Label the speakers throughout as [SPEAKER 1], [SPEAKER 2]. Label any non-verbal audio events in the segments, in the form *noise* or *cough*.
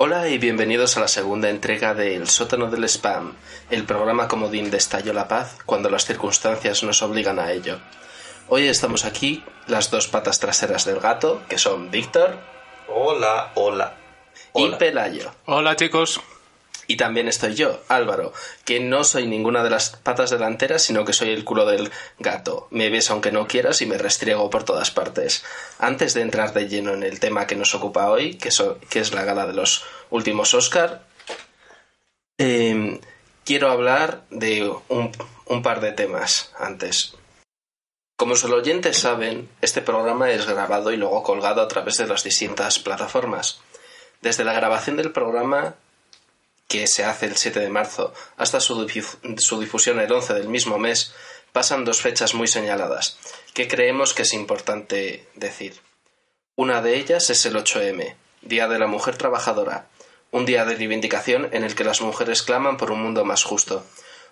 [SPEAKER 1] Hola y bienvenidos a la segunda entrega de El sótano del spam, el programa comodín de Estallo la Paz cuando las circunstancias nos obligan a ello. Hoy estamos aquí las dos patas traseras del gato, que son Víctor
[SPEAKER 2] Hola, hola.
[SPEAKER 1] Y
[SPEAKER 2] Hola.
[SPEAKER 1] Pelayo.
[SPEAKER 3] Hola chicos.
[SPEAKER 1] Y también estoy yo, Álvaro, que no soy ninguna de las patas delanteras, sino que soy el culo del gato. Me ves aunque no quieras y me restriego por todas partes. Antes de entrar de lleno en el tema que nos ocupa hoy, que, so- que es la gala de los últimos Oscar, eh, quiero hablar de un, un par de temas antes. Como los oyentes saben, este programa es grabado y luego colgado a través de las distintas plataformas. Desde la grabación del programa que se hace el 7 de marzo, hasta su, su difusión el 11 del mismo mes, pasan dos fechas muy señaladas, que creemos que es importante decir. Una de ellas es el 8M, Día de la Mujer Trabajadora, un día de reivindicación en el que las mujeres claman por un mundo más justo.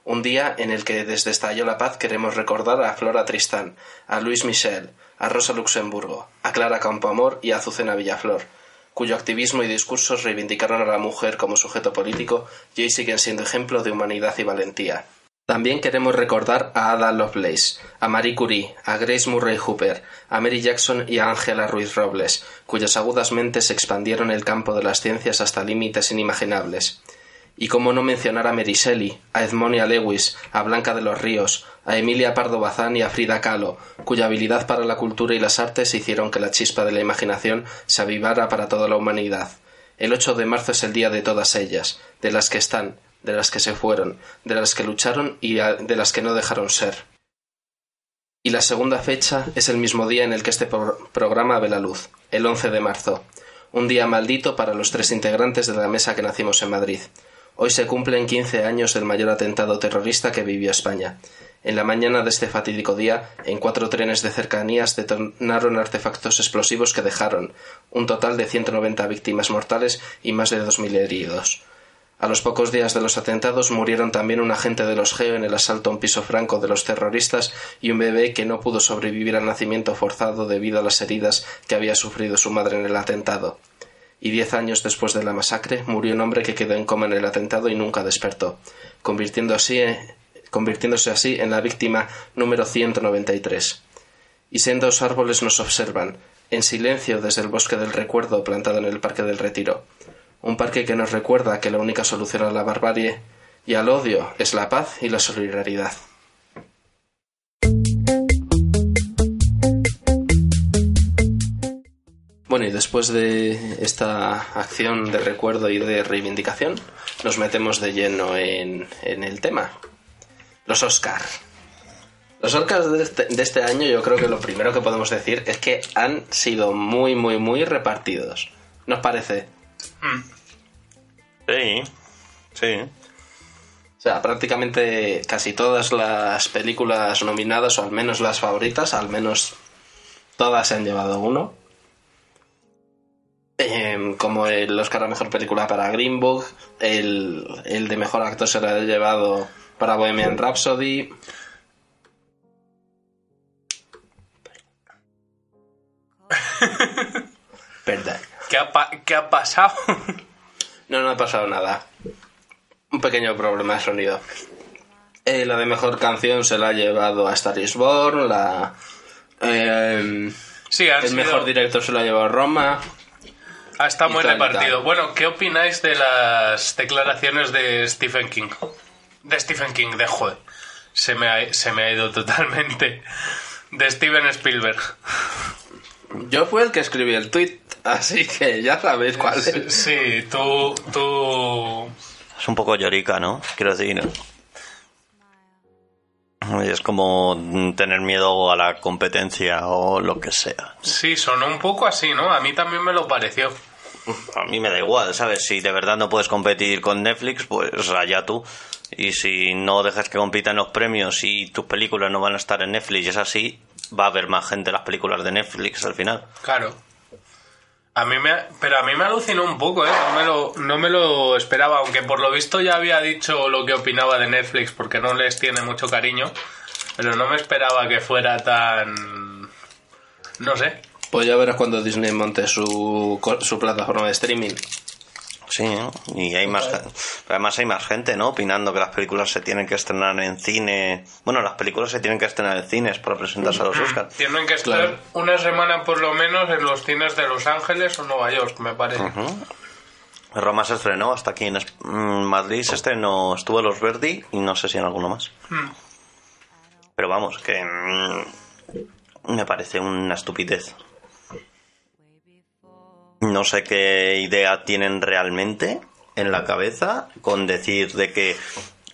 [SPEAKER 1] Un día en el que desde Estallo la Paz queremos recordar a Flora Tristán, a Luis Michel, a Rosa Luxemburgo, a Clara Campoamor y a Azucena Villaflor, cuyo activismo y discursos reivindicaron a la mujer como sujeto político y hoy siguen siendo ejemplo de humanidad y valentía. También queremos recordar a Ada Lovelace, a Marie Curie, a Grace Murray Hooper, a Mary Jackson y a Ángela Ruiz Robles, cuyas agudas mentes expandieron el campo de las ciencias hasta límites inimaginables. Y cómo no mencionar a Mary a Edmonia Lewis, a Blanca de los Ríos, a Emilia Pardo Bazán y a Frida Kahlo, cuya habilidad para la cultura y las artes hicieron que la chispa de la imaginación se avivara para toda la humanidad. El 8 de marzo es el día de todas ellas, de las que están, de las que se fueron, de las que lucharon y de las que no dejaron ser. Y la segunda fecha es el mismo día en el que este pro- programa ve la luz, el 11 de marzo, un día maldito para los tres integrantes de la mesa que nacimos en Madrid. Hoy se cumplen 15 años del mayor atentado terrorista que vivió España. En la mañana de este fatídico día, en cuatro trenes de cercanías detonaron artefactos explosivos que dejaron un total de 190 víctimas mortales y más de 2.000 heridos. A los pocos días de los atentados murieron también un agente de los GEO en el asalto a un piso franco de los terroristas y un bebé que no pudo sobrevivir al nacimiento forzado debido a las heridas que había sufrido su madre en el atentado. Y diez años después de la masacre murió un hombre que quedó en coma en el atentado y nunca despertó, convirtiendo así, convirtiéndose así en la víctima número 193. Y sendos árboles nos observan, en silencio desde el bosque del recuerdo plantado en el Parque del Retiro. Un parque que nos recuerda que la única solución a la barbarie y al odio es la paz y la solidaridad. Bueno, y después de esta acción de recuerdo y de reivindicación, nos metemos de lleno en, en el tema. Los Oscar. Los Oscars de este, de este año yo creo que lo primero que podemos decir es que han sido muy, muy, muy repartidos. ¿Nos parece?
[SPEAKER 2] Sí, sí.
[SPEAKER 1] O sea, prácticamente casi todas las películas nominadas, o al menos las favoritas, al menos todas se han llevado uno. Em, como el Oscar a Mejor Película para Green Book, el, el de Mejor Actor se lo ha llevado para Bohemian Rhapsody. Perdón.
[SPEAKER 3] ¿Qué ha, pa- qué ha pasado?
[SPEAKER 1] No, no ha pasado nada. Un pequeño problema de sonido. Eh, la de mejor canción se la ha llevado a Star is Born. La, eh,
[SPEAKER 3] sí, han
[SPEAKER 1] el
[SPEAKER 3] sido-
[SPEAKER 1] mejor director se lo ha llevado Roma.
[SPEAKER 3] Ah, está
[SPEAKER 1] y
[SPEAKER 3] muy repartido. Bueno, ¿qué opináis de las declaraciones de Stephen King? De Stephen King, de joder. Se me ha, se me ha ido totalmente. De Steven Spielberg.
[SPEAKER 1] Yo fui el que escribí el tweet, así que ya sabéis cuál es.
[SPEAKER 3] sí, tú, tú...
[SPEAKER 2] Es un poco llorica, ¿no? Quiero decir. Es como tener miedo a la competencia o lo que sea.
[SPEAKER 3] Sí, sonó un poco así, ¿no? A mí también me lo pareció.
[SPEAKER 2] A mí me da igual, ¿sabes? Si de verdad no puedes competir con Netflix, pues allá tú. Y si no dejas que compitan los premios y tus películas no van a estar en Netflix es así, va a haber más gente en las películas de Netflix al final.
[SPEAKER 3] Claro. A mí me, pero a mí me alucinó un poco, ¿eh? No me, lo, no me lo esperaba, aunque por lo visto ya había dicho lo que opinaba de Netflix porque no les tiene mucho cariño, pero no me esperaba que fuera tan... No sé.
[SPEAKER 1] Pues ya verás cuando Disney monte su, su plataforma de streaming.
[SPEAKER 2] Sí, ¿no? y hay más además hay más gente, ¿no? Opinando que las películas se tienen que estrenar en cine. Bueno, las películas se tienen que estrenar en cines para presentarse a los Oscars.
[SPEAKER 3] Tienen que estar
[SPEAKER 1] Claro.
[SPEAKER 3] una semana por lo menos en los cines de Los Ángeles o Nueva York, me parece.
[SPEAKER 2] Roma se estrenó hasta aquí en mm, Madrid, se estrenó, estuvo Los Verdi y no sé si en alguno más.
[SPEAKER 3] Mm.
[SPEAKER 2] Pero vamos, que mm, me parece una estupidez. No sé qué idea tienen realmente en la cabeza con decir de que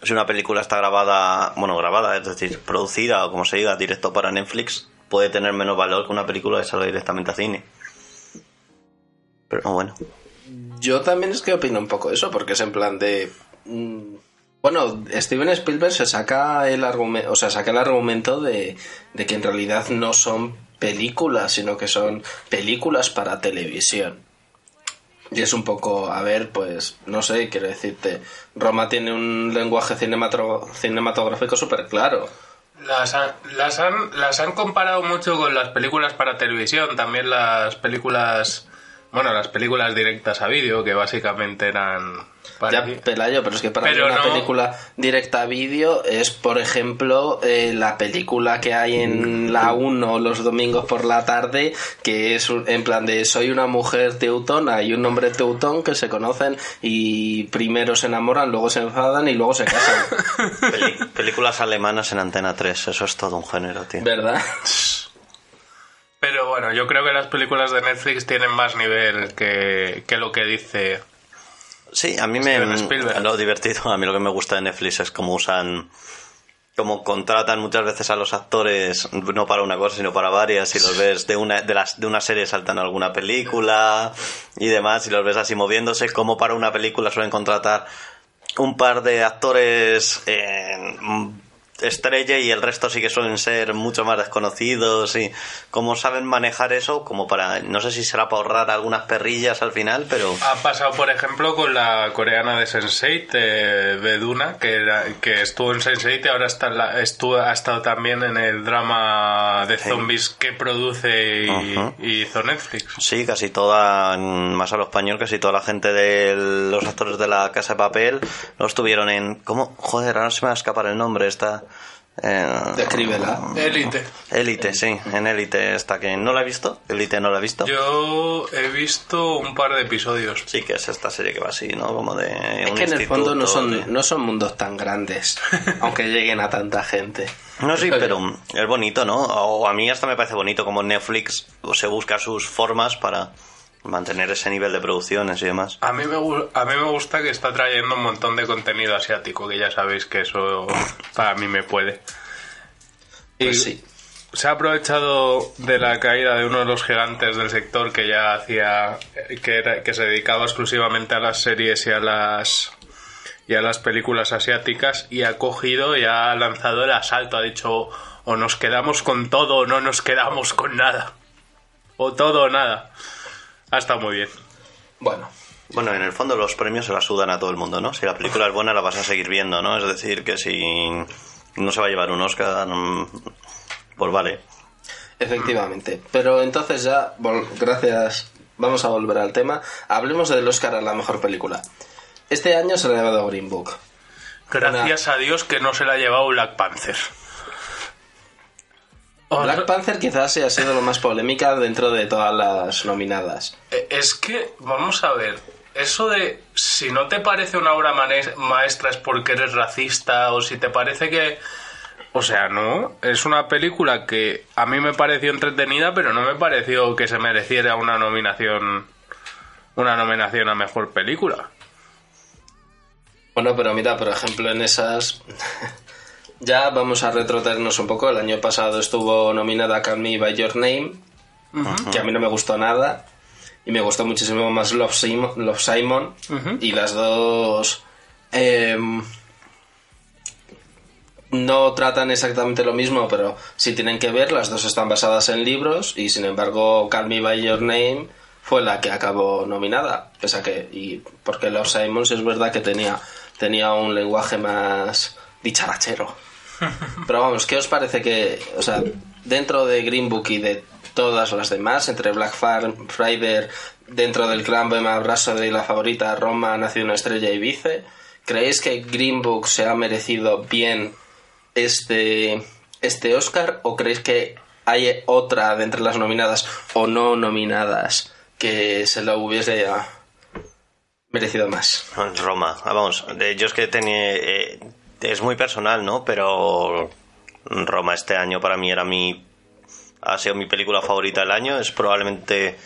[SPEAKER 2] si una película está grabada, bueno, grabada, es decir, producida o como se diga, directo para Netflix, puede tener menos valor que una película que salga directamente a cine. Pero bueno.
[SPEAKER 1] Yo también es que opino un poco eso, porque es en plan de. mm, Bueno, Steven Spielberg se saca el argumento, o sea, saca el argumento de que en realidad no son películas, sino que son películas para televisión. Y es un poco, a ver, pues, no sé, quiero decirte, Roma tiene un lenguaje cinematográfico súper claro.
[SPEAKER 3] Las han, las, han, las han comparado mucho con las películas para televisión, también las películas, bueno, las películas directas a vídeo, que básicamente eran...
[SPEAKER 1] Ya, Pelayo, pero es que para
[SPEAKER 3] Pero
[SPEAKER 1] mí una
[SPEAKER 3] no-
[SPEAKER 1] película directa a vídeo es, por ejemplo, eh, la película que hay en la 1 los domingos por la tarde, que es un- en plan de soy una mujer teutona y un hombre teutón que se conocen y primero se enamoran, luego se enfadan y luego se casan. *laughs*
[SPEAKER 2] Peli- películas alemanas en Antena 3, eso es todo un género, tío.
[SPEAKER 1] ¿Verdad?
[SPEAKER 3] Pero bueno, yo creo que las películas de Netflix tienen más nivel que, que lo que dice...
[SPEAKER 2] Sí, a mí me
[SPEAKER 3] Steven Spielberg.
[SPEAKER 2] lo divertido, a mí lo que me gusta de Netflix es cómo usan, cómo contratan muchas veces a los actores no para una cosa sino para varias y los *laughs* ves de una de las de una serie saltan a alguna película y demás y los ves así moviéndose como para una película suelen contratar un par de actores eh, estrella y el resto sí que suelen ser mucho más desconocidos y cómo saben manejar eso como para no sé si será para ahorrar algunas perrillas al final pero
[SPEAKER 3] Ha pasado, por ejemplo, con la coreana de Sense8, eh, Beduna, que, era, que estuvo en Sense8 y ahora está la- estuvo, ha estado también en el drama de zombies que produce y,
[SPEAKER 2] Ajá.
[SPEAKER 3] y hizo Netflix.
[SPEAKER 2] Sí, casi toda, más a lo español, casi toda la gente de los actores de la Casa de Papel los tuvieron en... ¿Cómo? Joder, ahora se me va a escapar el nombre, esta... Eh,
[SPEAKER 1] Descríbela.
[SPEAKER 3] Élite.
[SPEAKER 2] Élite, sí, en Élite esta que no la he visto, Élite no la he visto.
[SPEAKER 3] Yo he visto un par de episodios.
[SPEAKER 2] Sí, que es esta serie que va así, ¿no? Como de...
[SPEAKER 1] Es
[SPEAKER 2] un
[SPEAKER 1] que en el fondo no
[SPEAKER 2] instituto de-
[SPEAKER 1] son, no son mundos tan grandes, *laughs* aunque lleguen a tanta gente.
[SPEAKER 2] No, sí, *laughs* pero es bonito, ¿no? O a mí hasta me parece bonito como Netflix se busca sus formas para mantener ese nivel de producciones y demás.
[SPEAKER 3] A mí, me, a mí me gusta que está trayendo un montón de contenido asiático, que ya sabéis que eso para mí me puede.
[SPEAKER 1] Pues
[SPEAKER 3] Y-
[SPEAKER 1] sí.
[SPEAKER 3] Se ha aprovechado de la caída de uno de los gigantes del sector que ya hacía que, era- que se dedicaba exclusivamente a las series y a las y a las películas asiáticas y ha cogido y ha lanzado el asalto, ha dicho o nos quedamos con todo o no nos quedamos con nada. O todo o nada. Ha estado muy bien.
[SPEAKER 1] Bueno,
[SPEAKER 2] Bueno, en el fondo los premios se la sudan a todo el mundo, ¿no? Si la película es buena la vas a seguir viendo, ¿no? Es decir, que si no se va a llevar un Oscar, mm, pues vale.
[SPEAKER 1] Efectivamente. Pero entonces ya, gracias, vamos a volver al tema. Hablemos del Oscar a la mejor película. Este año se le ha llevado Green Book.
[SPEAKER 3] Gracias a Dios que no se la ha llevado Black Panther.
[SPEAKER 1] Black
[SPEAKER 3] no-
[SPEAKER 1] Panther quizás sea sido lo más polémica dentro de todas las nominadas.
[SPEAKER 3] Eh, Es que, vamos a ver, eso de si no te parece una obra maestra es porque eres racista o si te parece que O sea, no. Es una película que a mí me pareció entretenida, pero no me pareció que se mereciera una nominación. Una nominación a mejor película.
[SPEAKER 1] Bueno, pero mira, por ejemplo, en esas. Ya vamos a retrotraernos un poco. El año pasado estuvo nominada Call Me By Your Name, que a mí no me gustó nada. Y me gustó muchísimo más Love Simon. Love Simon Y las dos. em, no tratan exactamente lo mismo, pero sí tienen que ver. Las dos están basadas en libros. Y sin embargo, Call Me By Your Name fue la que acabó nominada. Pese a que. Y porque Love Simon sí es verdad que tenía, tenía un lenguaje más dicharachero. Pero vamos, ¿qué os parece que, o sea, dentro de Green Book y de todas las demás, entre Black Friday, dentro del clan Bohemian Rhapsody y la favorita Roma, Nació una estrella y Vice, ¿creéis que Green Book se ha merecido bien este, este Oscar o creéis que hay otra de entre las nominadas o no nominadas que se lo hubiese merecido más?
[SPEAKER 2] Roma, Ah, vamos, de- yo es que tenía... eh, es muy personal, ¿no? Pero Roma este año para mí era mi... Ha sido mi película favorita del año. Es probablemente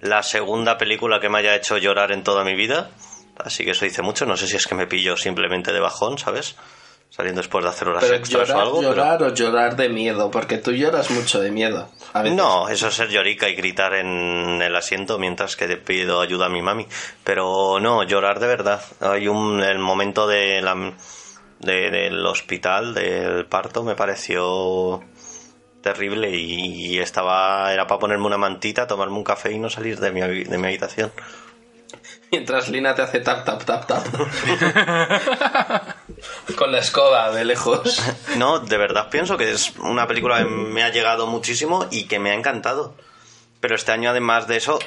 [SPEAKER 2] la segunda película que me haya hecho llorar en toda mi vida. Así que eso dice mucho. No sé si es que me pillo simplemente de bajón, ¿sabes? Saliendo después de hacer horas
[SPEAKER 1] Pero
[SPEAKER 2] extras
[SPEAKER 1] llorar,
[SPEAKER 2] o algo. pero-
[SPEAKER 1] llorar o llorar de miedo, porque tú lloras mucho de miedo. a veces.
[SPEAKER 2] No, eso es ser llorica y gritar en el asiento mientras que te pido ayuda a mi mami. Pero no, llorar de verdad. Hay un el momento de la, de- del hospital, del parto, me pareció terrible y, y estaba era para ponerme una mantita, tomarme un café y no salir de mi, de mi habitación. *laughs*
[SPEAKER 1] Mientras Lina te hace tap, tap, tap, tap. *laughs* Con la escoba de lejos. *laughs*
[SPEAKER 2] No, de verdad pienso que es una película que me ha llegado muchísimo y que me ha encantado. Pero este año, además de eso,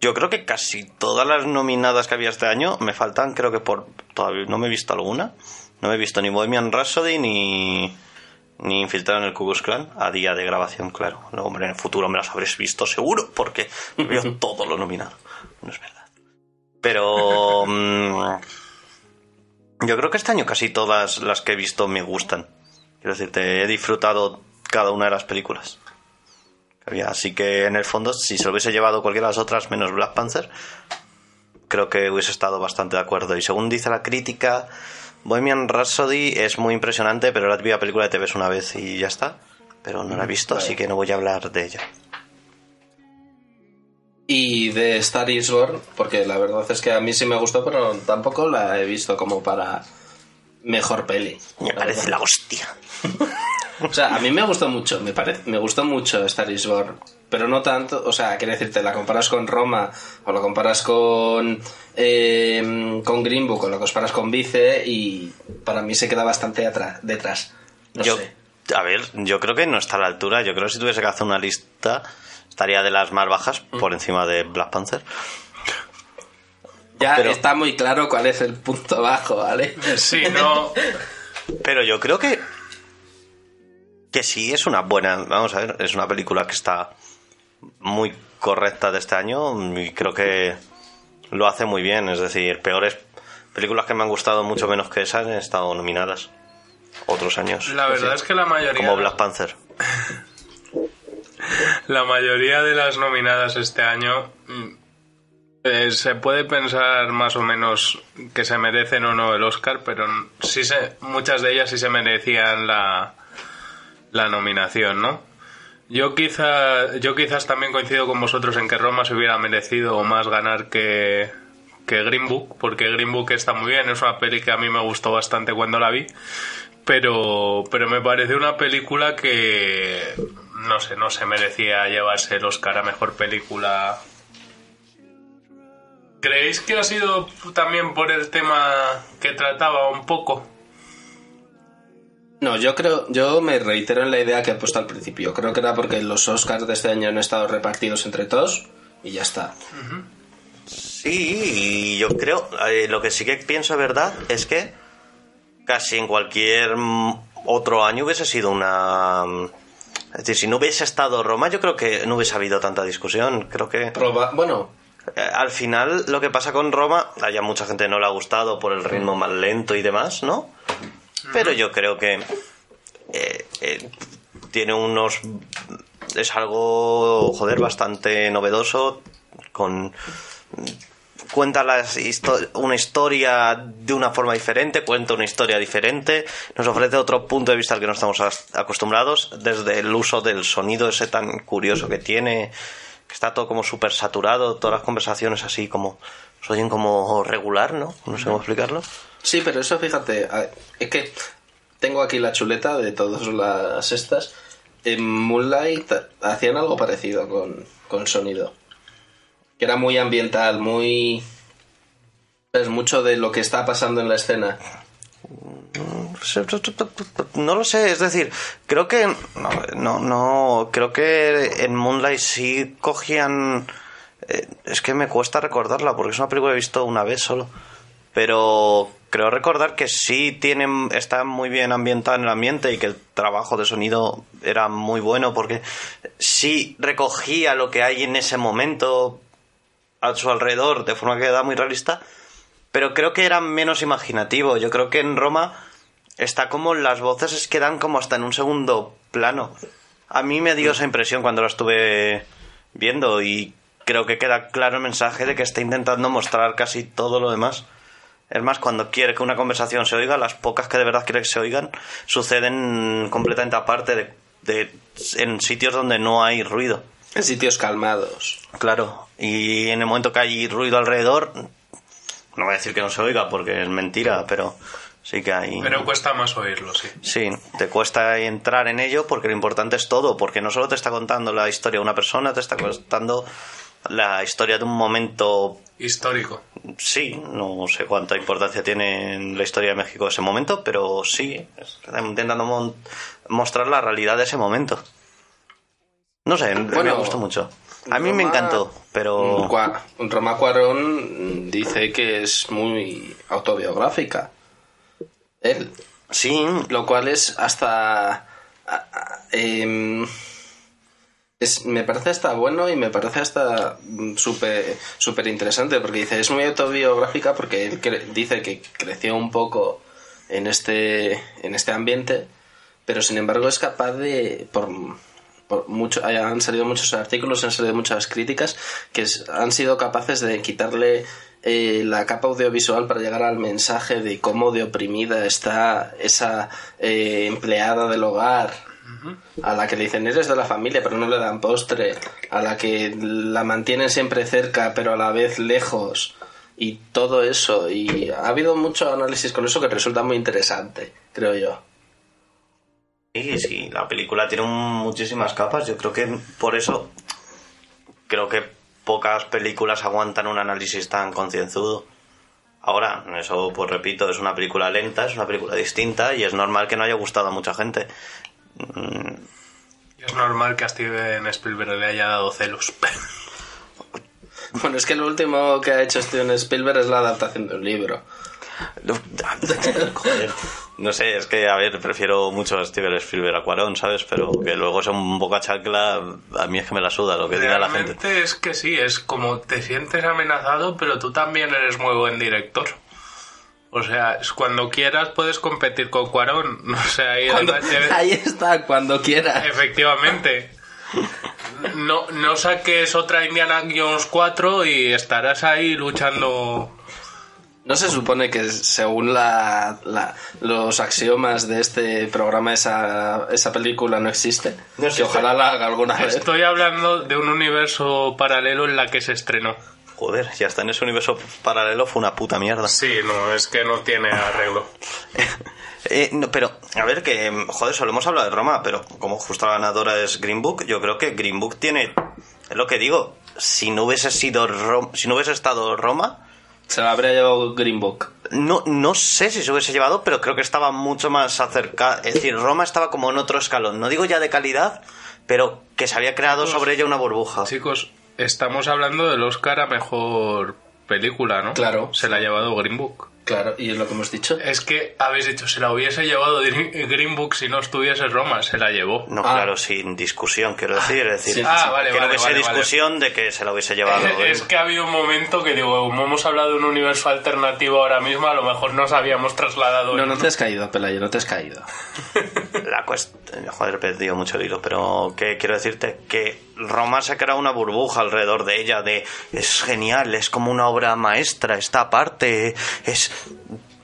[SPEAKER 2] yo creo que casi todas las nominadas que había este año me faltan, creo que por. Todavía no me he visto alguna. No me he visto ni Bohemian Rhapsody ni. Ni Infiltrado en el Ku Klux Klan a día de grabación, claro. No, hombre, en el futuro me las habréis visto seguro, porque *laughs* veo todo lo nominado. No es verdad. Pero. mm, yo creo que este año casi todas las que he visto me gustan. Quiero decirte, he disfrutado cada una de las películas. Que había. Así que en el fondo, si se lo hubiese llevado cualquiera de las otras menos Black Panther, creo que hubiese estado bastante de acuerdo. Y según dice la crítica, Bohemian Rhapsody es muy impresionante, pero la típica película que te ves una vez y ya está. Pero no la he visto, así que no voy a hablar de ella.
[SPEAKER 1] Y de Star is Born, porque la verdad es que a mí sí me gustó, pero tampoco la he visto como para mejor peli.
[SPEAKER 2] Me parece la hostia. *laughs*
[SPEAKER 1] O sea, a mí me gustó mucho, me, parece, me gustó mucho Star is Born, pero no tanto, o sea, quiero decirte, la comparas con Roma, o la comparas con, eh, con Green Book, o la comparas con Vice, y para mí se queda bastante atrás, detrás. No
[SPEAKER 2] yo,
[SPEAKER 1] sé.
[SPEAKER 2] a ver, yo creo que no está a la altura. Yo creo que si tuviese que hacer una lista, estaría de las más bajas por encima de Black Panther.
[SPEAKER 1] Ya
[SPEAKER 2] pero-
[SPEAKER 1] está muy claro cuál es el punto bajo, ¿vale?
[SPEAKER 3] Sí, no.
[SPEAKER 2] Pero yo creo que. Que sí, es una buena. Vamos a ver, es una película que está muy correcta de este año y creo que lo hace muy bien. Es decir, peores películas que me han gustado mucho menos que esas han estado nominadas otros años.
[SPEAKER 3] La verdad es que la mayoría.
[SPEAKER 2] Como Black Panther. *laughs*
[SPEAKER 3] La mayoría de las nominadas este año mm, eh, se puede pensar más o menos que se merecen o no el Oscar, pero sí se, muchas de ellas sí se merecían la, la nominación, ¿no? Yo quizá, yo quizás también coincido con vosotros en que Roma se hubiera merecido más ganar que, que Green Book, porque Green Book está muy bien, es una peli que a mí me gustó bastante cuando la vi, pero, pero me pareció una película que no sé, no se merecía llevarse el Oscar a mejor película. ¿Creéis que ha sido también por el tema que trataba un poco?
[SPEAKER 1] No, yo creo, yo me reitero en la idea que he puesto al principio. Creo que era porque los Oscars de este año han estado repartidos entre todos y ya está.
[SPEAKER 2] Sí, yo creo, eh, lo que sí que pienso de verdad es que casi en cualquier mm, otro año hubiese sido una... mm, Es decir, si no hubiese estado Roma, yo creo que no hubiese habido tanta discusión. Creo que
[SPEAKER 1] Proba- bueno,
[SPEAKER 2] eh, al final lo que pasa con Roma, a mucha gente no le ha gustado por el ritmo más lento y demás, ¿no? Pero yo creo que eh, eh, tiene unos es algo joder bastante novedoso con cuenta las histo- una historia de una forma diferente, cuenta una historia diferente, nos ofrece otro punto de vista al que no estamos acostumbrados, desde el uso del sonido ese tan curioso que tiene, que está todo como súper saturado, todas las conversaciones así como, se oyen como regular, ¿no? No sé cómo explicarlo.
[SPEAKER 1] Sí, pero eso fíjate, es que tengo aquí la chuleta de todas las estas. En Moonlight hacían algo parecido con, con sonido. Que era muy ambiental, muy... Es mucho de lo que está pasando en la escena.
[SPEAKER 2] No lo sé, es decir, creo que no, no, no creo que en Moonlight sí cogían eh, es que me cuesta recordarla porque es una película que he visto una vez solo, pero creo recordar que sí tienen está muy bien ambientada en el ambiente y que el trabajo de sonido era muy bueno porque sí recogía lo que hay en ese momento a su alrededor de forma que da muy realista pero creo que era menos imaginativo. Yo creo que en Roma está como las voces es quedan como hasta en un segundo plano. A mí me dio esa impresión cuando lo estuve viendo y creo que queda claro el mensaje de que está intentando mostrar casi todo lo demás. Es más, cuando quiere que una conversación se oiga, las pocas que de verdad quiere que se oigan suceden completamente aparte de, de en sitios donde no hay ruido.
[SPEAKER 1] En sitios calmados.
[SPEAKER 2] Claro, y en el momento que hay ruido alrededor, no voy a decir que no se oiga porque es mentira, pero sí que hay...
[SPEAKER 3] Pero cuesta más oírlo, sí.
[SPEAKER 2] Sí, te cuesta entrar en ello porque lo importante es todo, porque no solo te está contando la historia de una persona, te está contando la historia de un momento...
[SPEAKER 3] Histórico.
[SPEAKER 2] Sí, no sé cuánta importancia tiene en la historia de México ese momento, pero sí, intentando mostrar la realidad de ese momento. No sé, me
[SPEAKER 1] Bueno,
[SPEAKER 2] gustó mucho. A mí me encantó, pero...
[SPEAKER 1] Roma Cuarón dice que es muy autobiográfica. Él.
[SPEAKER 2] Sí,
[SPEAKER 1] Lo cual es hasta... em, es, me parece hasta bueno y me parece hasta mm, súper súper interesante porque dice es muy autobiográfica porque él cre- dice que creció un poco en este en este ambiente pero sin embargo es capaz de por, mucho han salido muchos artículos han salido muchas críticas que han sido capaces de quitarle eh, la capa audiovisual para llegar al mensaje de cómo de oprimida está esa eh, empleada del hogar a la que le dicen eres de la familia pero no le dan postre, a la que la mantienen siempre cerca pero a la vez lejos y todo eso y ha habido mucho análisis con eso que resulta muy interesante, creo yo.
[SPEAKER 2] Sí, sí, la película tiene muchísimas capas. Yo creo que por eso creo que pocas películas aguantan un análisis tan concienzudo. Ahora, eso pues repito, es una película lenta, es una película distinta y es normal que no haya gustado a mucha gente.
[SPEAKER 3] Y es normal que a Steven Spielberg le haya dado celos. *laughs*
[SPEAKER 1] Bueno, es que lo último que ha hecho Steven Spielberg es la adaptación de un libro.
[SPEAKER 2] Joder. No sé, es que, a ver, prefiero mucho a Steven Spielberg a Cuarón, ¿sabes? Pero que luego sea un boca chancla, a mí es que me la suda lo que diga la gente.
[SPEAKER 3] Realmente es que sí, es como te sientes amenazado, pero tú también eres muy buen director. O sea, cuando quieras puedes competir con Cuarón. *laughs* O sea, ahí
[SPEAKER 1] Cuando- ahí está, cuando quiera.
[SPEAKER 3] Efectivamente. No, no saques otra Indiana Jones 4 y estarás ahí luchando.
[SPEAKER 1] ¿No se supone que según la, la- los axiomas de este programa esa, esa película no existe?
[SPEAKER 2] No
[SPEAKER 1] que
[SPEAKER 2] existe.
[SPEAKER 1] ojalá la haga alguna vez.
[SPEAKER 3] Estoy hablando de un universo paralelo en la que se estrenó.
[SPEAKER 2] Joder, ya está en ese universo paralelo, fue una puta mierda.
[SPEAKER 3] Sí, no, es que no tiene arreglo. *laughs*
[SPEAKER 2] Eh, no, pero, a ver, que, joder, solo hemos hablado de Roma, pero como justo la ganadora es Green Book, yo creo que Green Book tiene, es lo que digo, si no hubiese sido Ro- si no hubiese estado Roma,
[SPEAKER 1] Se la habría llevado Green Book.
[SPEAKER 2] no, no sé si se hubiese llevado, pero creo que estaba mucho más acerca, es decir, Roma estaba como en otro escalón, no digo ya de calidad, pero que se había creado sobre ella una burbuja.
[SPEAKER 3] Chicos, estamos hablando del Oscar a mejor película, ¿no?
[SPEAKER 1] Claro.
[SPEAKER 3] Se la ha llevado Green Book.
[SPEAKER 1] Claro, y es lo que hemos dicho.
[SPEAKER 3] Es que habéis dicho, se la hubiese llevado Green Book si no estuviese Roma, se la llevó.
[SPEAKER 2] No,
[SPEAKER 1] Ah.
[SPEAKER 2] claro, sin discusión, quiero decir. Es decir,
[SPEAKER 1] sí.
[SPEAKER 3] Ah, vale,
[SPEAKER 2] que no
[SPEAKER 3] vale,
[SPEAKER 2] hubiese
[SPEAKER 3] vale, vale.
[SPEAKER 2] discusión de que se la hubiese llevado.
[SPEAKER 3] Es que ha habido un momento que digo, como hemos hablado de un universo alternativo ahora mismo, a lo mejor nos habíamos trasladado.
[SPEAKER 1] No,
[SPEAKER 3] en-
[SPEAKER 1] no te has caído, Pelayo, no te has caído.
[SPEAKER 2] La cuestión, joder, he perdido mucho el hilo, pero que quiero decirte que Roma se ha creado una burbuja alrededor de ella, de es genial, es como una obra maestra, esta parte es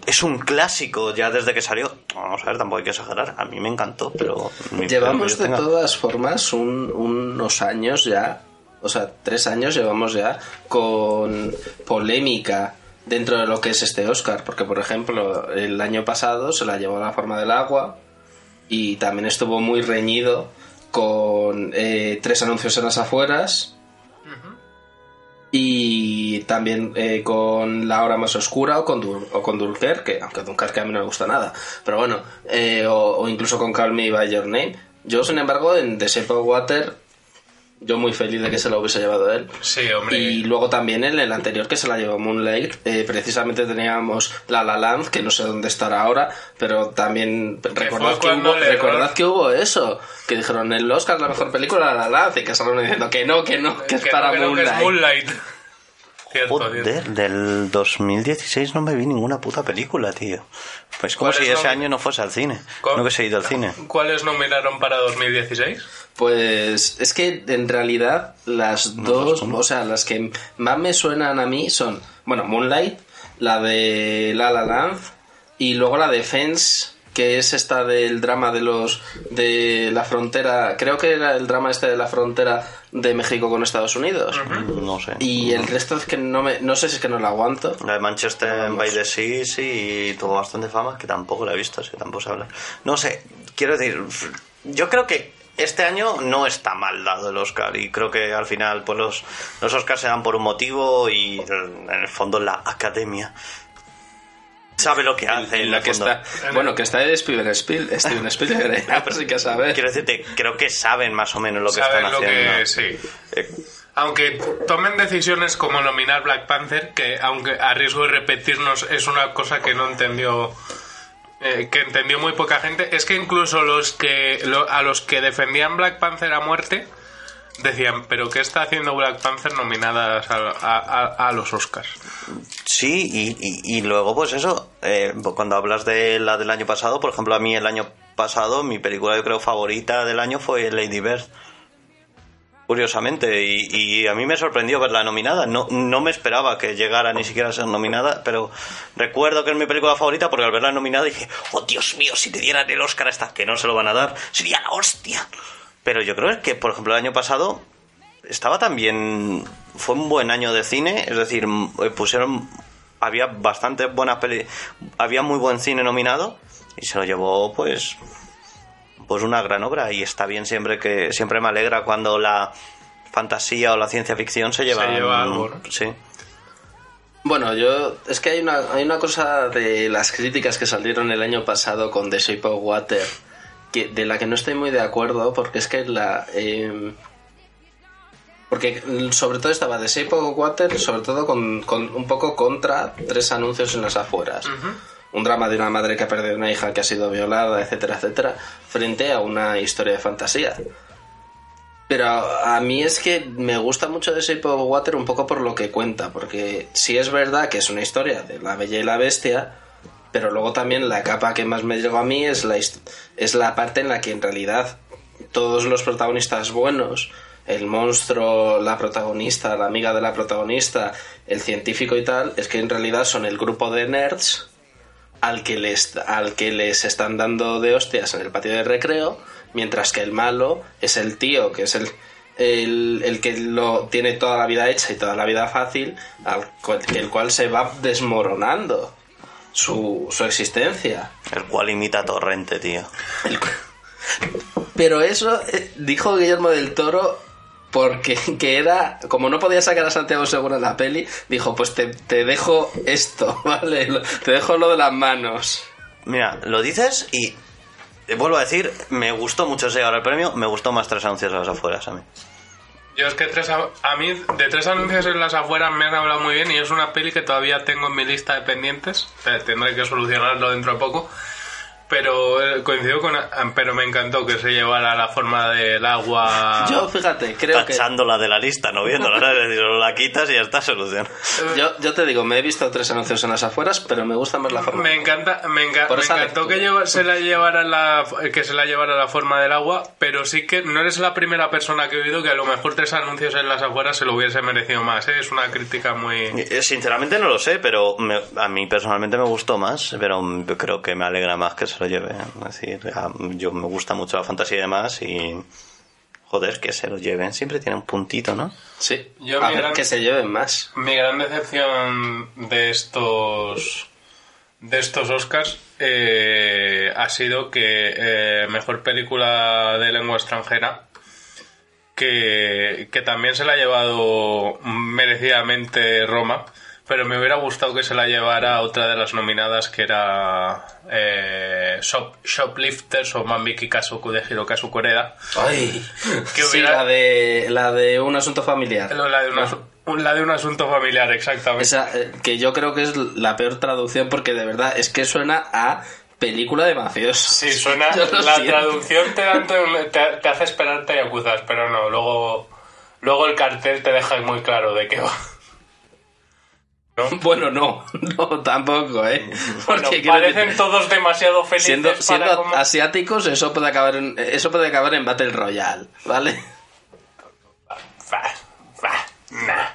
[SPEAKER 2] es un clásico ya desde que salió. Vamos a ver, tampoco hay que exagerar. A mí me encantó, pero
[SPEAKER 1] Llevamos de
[SPEAKER 2] tenga-
[SPEAKER 1] todas formas un- unos años ya, o sea, tres años llevamos ya con polémica dentro de lo que es este Oscar, porque por ejemplo el año pasado se la llevó a la forma del agua y también estuvo muy reñido con eh, tres anuncios en las afueras y también eh, con La Hora Más Oscura o con, Dun- o con Dunkerque, aunque Dunkerque a mí no me gusta nada. Pero bueno, eh, o, o incluso con Call Me By Your Name. Yo, sin embargo, en The Shape of Water, yo muy feliz de que se lo hubiese llevado él.
[SPEAKER 3] Sí, hombre.
[SPEAKER 1] Y luego también en el anterior que se la llevó Moonlight, eh, precisamente teníamos La La Land, que no sé dónde estará ahora, pero también recordad que, hubo, recordad que hubo eso, que dijeron el Oscar la mejor película La La Land, y que salieron diciendo que no, que no, que es
[SPEAKER 3] no,
[SPEAKER 1] para
[SPEAKER 3] que no, que es
[SPEAKER 1] Moonlight.
[SPEAKER 2] Joder, del 2016 no me vi ninguna puta película, tío. Pues como
[SPEAKER 3] ¿Cuáles
[SPEAKER 2] si ese año no fuese al cine.
[SPEAKER 3] ¿Cuál?
[SPEAKER 2] No hubiese ido al cine.
[SPEAKER 3] ¿Cuáles nominaron para 2016?
[SPEAKER 1] Pues es que en realidad las dos, o sea, las que más me suenan a mí son, bueno, Moonlight, la de La La Land y luego la de Fence, que es esta del drama de los de la frontera, creo que era el drama este de la frontera de México con Estados Unidos.
[SPEAKER 2] No sé.
[SPEAKER 1] Y el resto es que no me no sé si es que no la aguanto.
[SPEAKER 2] La de Manchester by the Sea sí y tuvo bastante fama, que tampoco la he visto, así que tampoco se habla. No sé, quiero decir, yo creo que este año no está mal dado el Oscar y creo que al final pues los, los Oscars se dan por un motivo y en el fondo la academia sabe lo que hace.
[SPEAKER 1] En
[SPEAKER 2] en
[SPEAKER 1] la que está, bueno, que está de Steven Spielberg, Steven Spielberg, eh, pues sí que sabe.
[SPEAKER 2] Quiero decirte, creo que saben más o menos lo que
[SPEAKER 3] Saben
[SPEAKER 2] están
[SPEAKER 3] lo
[SPEAKER 2] haciendo.
[SPEAKER 3] que... Sí.
[SPEAKER 2] Eh,
[SPEAKER 3] Aunque tomen decisiones como nominar Black Panther, que aunque a riesgo de repetirnos es una cosa que no entendió, eh, que entendió muy poca gente, es que incluso los que lo- a los que defendían Black Panther a muerte decían, pero ¿qué está haciendo Black Panther nominadas a, los Oscars?
[SPEAKER 2] Sí, y, y- luego, pues eso, eh, cuando hablas de la del año pasado, por ejemplo, a mí el año pasado, mi película yo creo favorita del año fue Lady Bird. Curiosamente, y, y a mí me sorprendió verla nominada. No, no me esperaba que llegara ni siquiera a ser nominada, pero recuerdo que es mi película favorita porque al verla nominada dije, oh Dios mío, si te dieran el Oscar a esta, que no se lo van a dar, sería la hostia. Pero yo creo que, por ejemplo, el año pasado estaba también fue un buen año de cine es decir eh, pusieron había bastante buenas peli había muy buen cine nominado y se lo llevó pues pues una gran obra y está bien siempre que siempre me alegra cuando la fantasía o la ciencia ficción se lleva
[SPEAKER 3] lleva algo, ¿no?
[SPEAKER 2] sí
[SPEAKER 1] Bueno, yo. Es que hay una, hay una cosa de las críticas que salieron el año pasado con The Shape of Water que, de la que no estoy muy de acuerdo, porque es que la. eh, porque sobre todo estaba The Shape of Water, sobre todo con, con un poco contra tres anuncios en las afueras. Un drama de una madre que ha perdido una hija que ha sido violada, etcétera, etcétera, frente a una historia de fantasía. Pero a mí es que me gusta mucho The Shape of Water un poco por lo que cuenta, porque sí es verdad que es una historia de la bella y la bestia, pero luego también la capa que más me llegó a mí es la, es la parte en la que en realidad todos los protagonistas buenos, el monstruo, la protagonista, la amiga de la protagonista, el científico y tal, es que en realidad son el grupo de nerds al que les al que les están dando de hostias en el patio de recreo, mientras que el malo es el tío, que es el el, el que lo tiene toda la vida hecha y toda la vida fácil, al el cual se va desmoronando su, su existencia.
[SPEAKER 2] el cual imita a Torrente tío
[SPEAKER 1] El Pero eso eh, dijo Guillermo del Toro porque *laughs* que era, como no podía sacar a Santiago Segura en la peli, dijo, pues te, te dejo esto, *laughs* ¿vale? Te dejo lo de las manos.
[SPEAKER 2] mira lo dices y te vuelvo a decir me gustó mucho ese ahora el premio me gustó más tres anuncios a las afueras a mí
[SPEAKER 3] Yo es que tres a, a mí de tres anuncios en las afueras me han hablado muy bien y es una peli que todavía tengo en mi lista de pendientes. Eh, Tendré que solucionarlo dentro de poco. Pero eh, coincido con... Pero me encantó que se llevara la forma del agua... *laughs*
[SPEAKER 1] Yo, fíjate, creo que...
[SPEAKER 2] Tachándola de la lista, no viéndola, ¿no? Es decir, la quitas y ya está solución. *laughs*
[SPEAKER 1] Yo, yo te digo, me he visto tres anuncios en las afueras, pero me gusta más la forma.
[SPEAKER 3] Me encanta, me, enca-
[SPEAKER 1] Por
[SPEAKER 3] me encantó
[SPEAKER 1] lectura.
[SPEAKER 3] que lleva- se la *laughs* llevara la, que se la llevara la forma del agua, pero sí que no eres la primera persona que he oído que a lo mejor tres anuncios en las afueras se lo hubiese merecido más. ¿eh? Es una crítica muy...
[SPEAKER 2] Eh, Sinceramente no lo sé, pero me- a mí personalmente me gustó más, pero creo que me alegra más que se lo lleve. Es decir, a- yo me gusta mucho la fantasía y demás y... Joder, que se lo lleven. Siempre tiene un puntito, ¿no?
[SPEAKER 1] Sí,
[SPEAKER 3] Yo
[SPEAKER 1] a
[SPEAKER 3] mi
[SPEAKER 1] ver
[SPEAKER 3] gran-
[SPEAKER 1] que se lleven más.
[SPEAKER 3] Mi gran decepción de estos de estos Oscars eh, ha sido que eh, mejor película de lengua extranjera que, que también se la ha llevado merecidamente Roma pero me hubiera gustado que se la llevara otra de las nominadas que era eh, Shop- Shoplifters o Mambiki Kasuku de Hirokazu Koreda
[SPEAKER 1] Ay,
[SPEAKER 3] Que
[SPEAKER 1] sí, la de, la de un asunto familiar.
[SPEAKER 3] la de, un asu- la de un asunto familiar exactamente
[SPEAKER 1] Esa, eh, que yo creo que es la peor traducción porque de verdad es que suena a película de mafiosos.
[SPEAKER 3] Sí, suena. *laughs* La
[SPEAKER 1] siento.
[SPEAKER 3] traducción te, dan- te, te- hace esperarte Yakuzas, pero no, luego, luego el cartel te deja muy claro de qué va. *laughs*
[SPEAKER 1] Bueno, no, *laughs* no, tampoco, ¿eh? *laughs* Porque
[SPEAKER 3] parecen todos demasiado felices
[SPEAKER 1] siendo,
[SPEAKER 3] para
[SPEAKER 1] siendo asiáticos, eso puede acabar en, eso puede acabar en Battle Royale, ¿vale?
[SPEAKER 3] Nah.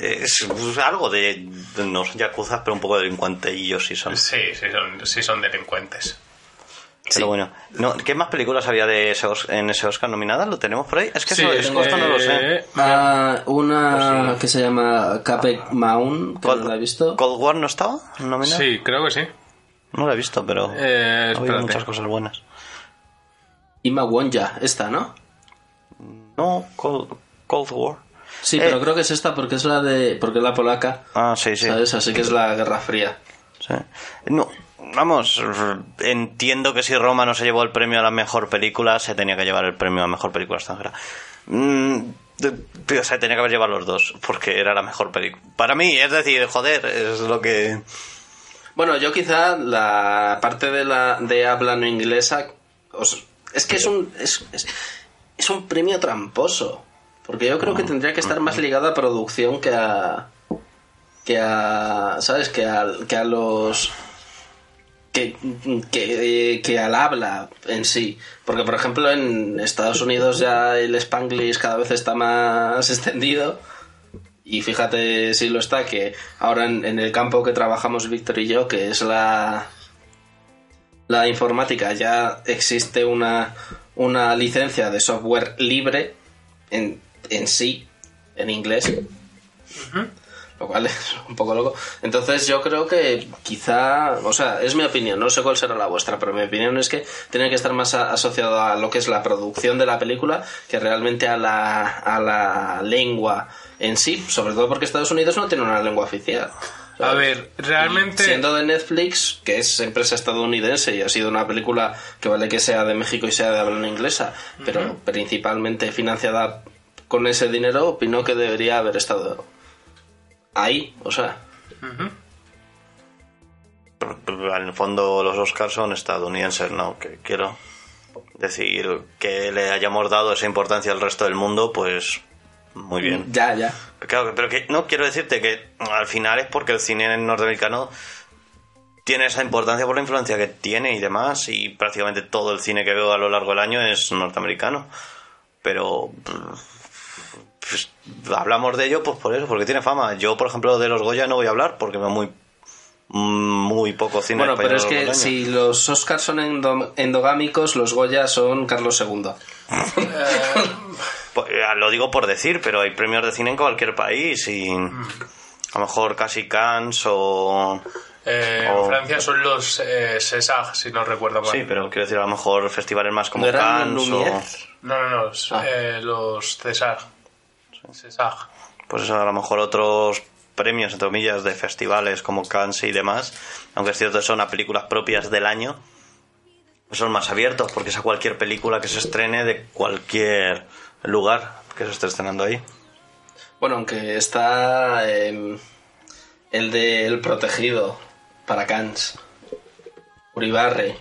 [SPEAKER 2] Es algo de, de- no son yakuzas, pero un poco delincuenteillos sí son.
[SPEAKER 3] Sí, sí son, sí son delincuentes.
[SPEAKER 2] Pero bueno, no, ¿qué más películas había de ese Os- en ese Oscar nominadas? ¿Lo tenemos por ahí? Es que
[SPEAKER 3] Sí,
[SPEAKER 2] eso, es-
[SPEAKER 3] tengo-
[SPEAKER 2] esto no lo sé.
[SPEAKER 3] eh,
[SPEAKER 1] Ah, una que se llama Capek Maun, que no la he visto.
[SPEAKER 2] Cold War no estaba nominada?
[SPEAKER 3] Sí, creo que sí.
[SPEAKER 2] No la he visto, pero
[SPEAKER 3] Eh,
[SPEAKER 2] ha habido
[SPEAKER 3] espérate.
[SPEAKER 2] muchas cosas buenas.
[SPEAKER 1] Ima Wonja, esta, ¿no?
[SPEAKER 2] No, Cold, Cold War.
[SPEAKER 1] Sí,
[SPEAKER 2] Eh.
[SPEAKER 1] pero creo que es esta porque es la de porque es la polaca,
[SPEAKER 2] Ah, sí, sí.
[SPEAKER 1] ¿sabes? Así que es la Guerra Fría.
[SPEAKER 2] sí. No, vamos, entiendo que si Roma no se llevó el premio a la mejor película, se tenía que llevar el premio a mejor película extranjera. Mm, o sea, tenía que haber llevado los dos, porque era la mejor película. Para mí, es decir, joder, es lo que...
[SPEAKER 1] Bueno, yo quizá la parte de la de habla no inglesa os- es que es un es, es, es un premio tramposo, porque yo creo que tendría que estar más ligado a producción que a que a sabes que a, que a los que, que, que al habla en sí. Porque, por ejemplo, en Estados Unidos ya el Spanglish cada vez está más *laughs* extendido. Y fíjate si lo está, que ahora en, el campo que trabajamos Víctor y yo, que es la, la informática, ya existe una, una licencia de software libre en, en sí, en inglés. Lo cual *laughs* es un poco loco. Entonces yo creo que quizá, o sea, es mi opinión, no sé cuál será la vuestra, pero mi opinión es que tiene que estar más a- asociado a lo que es la producción de la película que realmente a la, a la lengua en sí, sobre todo porque Estados Unidos no tiene una lengua oficial.
[SPEAKER 3] A ver, realmente-
[SPEAKER 1] Y siendo de Netflix, que es empresa estadounidense y ha sido una película que vale que sea de México y sea de habla inglesa, pero principalmente financiada con ese dinero, opino que debería haber estado ahí, o sea.
[SPEAKER 2] En el fondo los Oscars son estadounidenses, ¿no? Que quiero decir que le hayamos dado esa importancia al resto del mundo, pues muy bien.
[SPEAKER 1] Ya, ya.
[SPEAKER 2] Claro, pero que no quiero decirte que al final es porque el cine norteamericano tiene esa importancia por la influencia que tiene y demás, y prácticamente todo el cine que veo a lo largo del año es norteamericano. Pero pues, hablamos de ello pues por eso, porque tiene fama. Yo, por ejemplo, de los Goya no voy a hablar porque veo muy muy poco cine
[SPEAKER 1] Bueno, pero es que si los Oscars son endo- endogámicos, los Goya son Carlos II.
[SPEAKER 2] Pues, *laughs* eh, lo digo por decir, pero hay premios de cine en cualquier país y a lo mejor casi Cannes o...
[SPEAKER 3] Eh,
[SPEAKER 2] O-
[SPEAKER 3] En Francia son los eh, César, si no recuerdo mal.
[SPEAKER 2] Sí, pero quiero decir, a lo mejor festivales más como
[SPEAKER 1] ¿No eran
[SPEAKER 2] Cannes o...
[SPEAKER 3] No, no, no,
[SPEAKER 1] Ah.
[SPEAKER 3] eh, los César.
[SPEAKER 2] Pues eso, a lo mejor otros premios, entre comillas, de festivales como Cannes y demás, aunque es cierto que son a películas propias del año, pues son más abiertos, porque es a cualquier película que se estrene de cualquier lugar que se está estrenando ahí.
[SPEAKER 1] Bueno, aunque está em, el de El Protegido para Cans. Uribarri.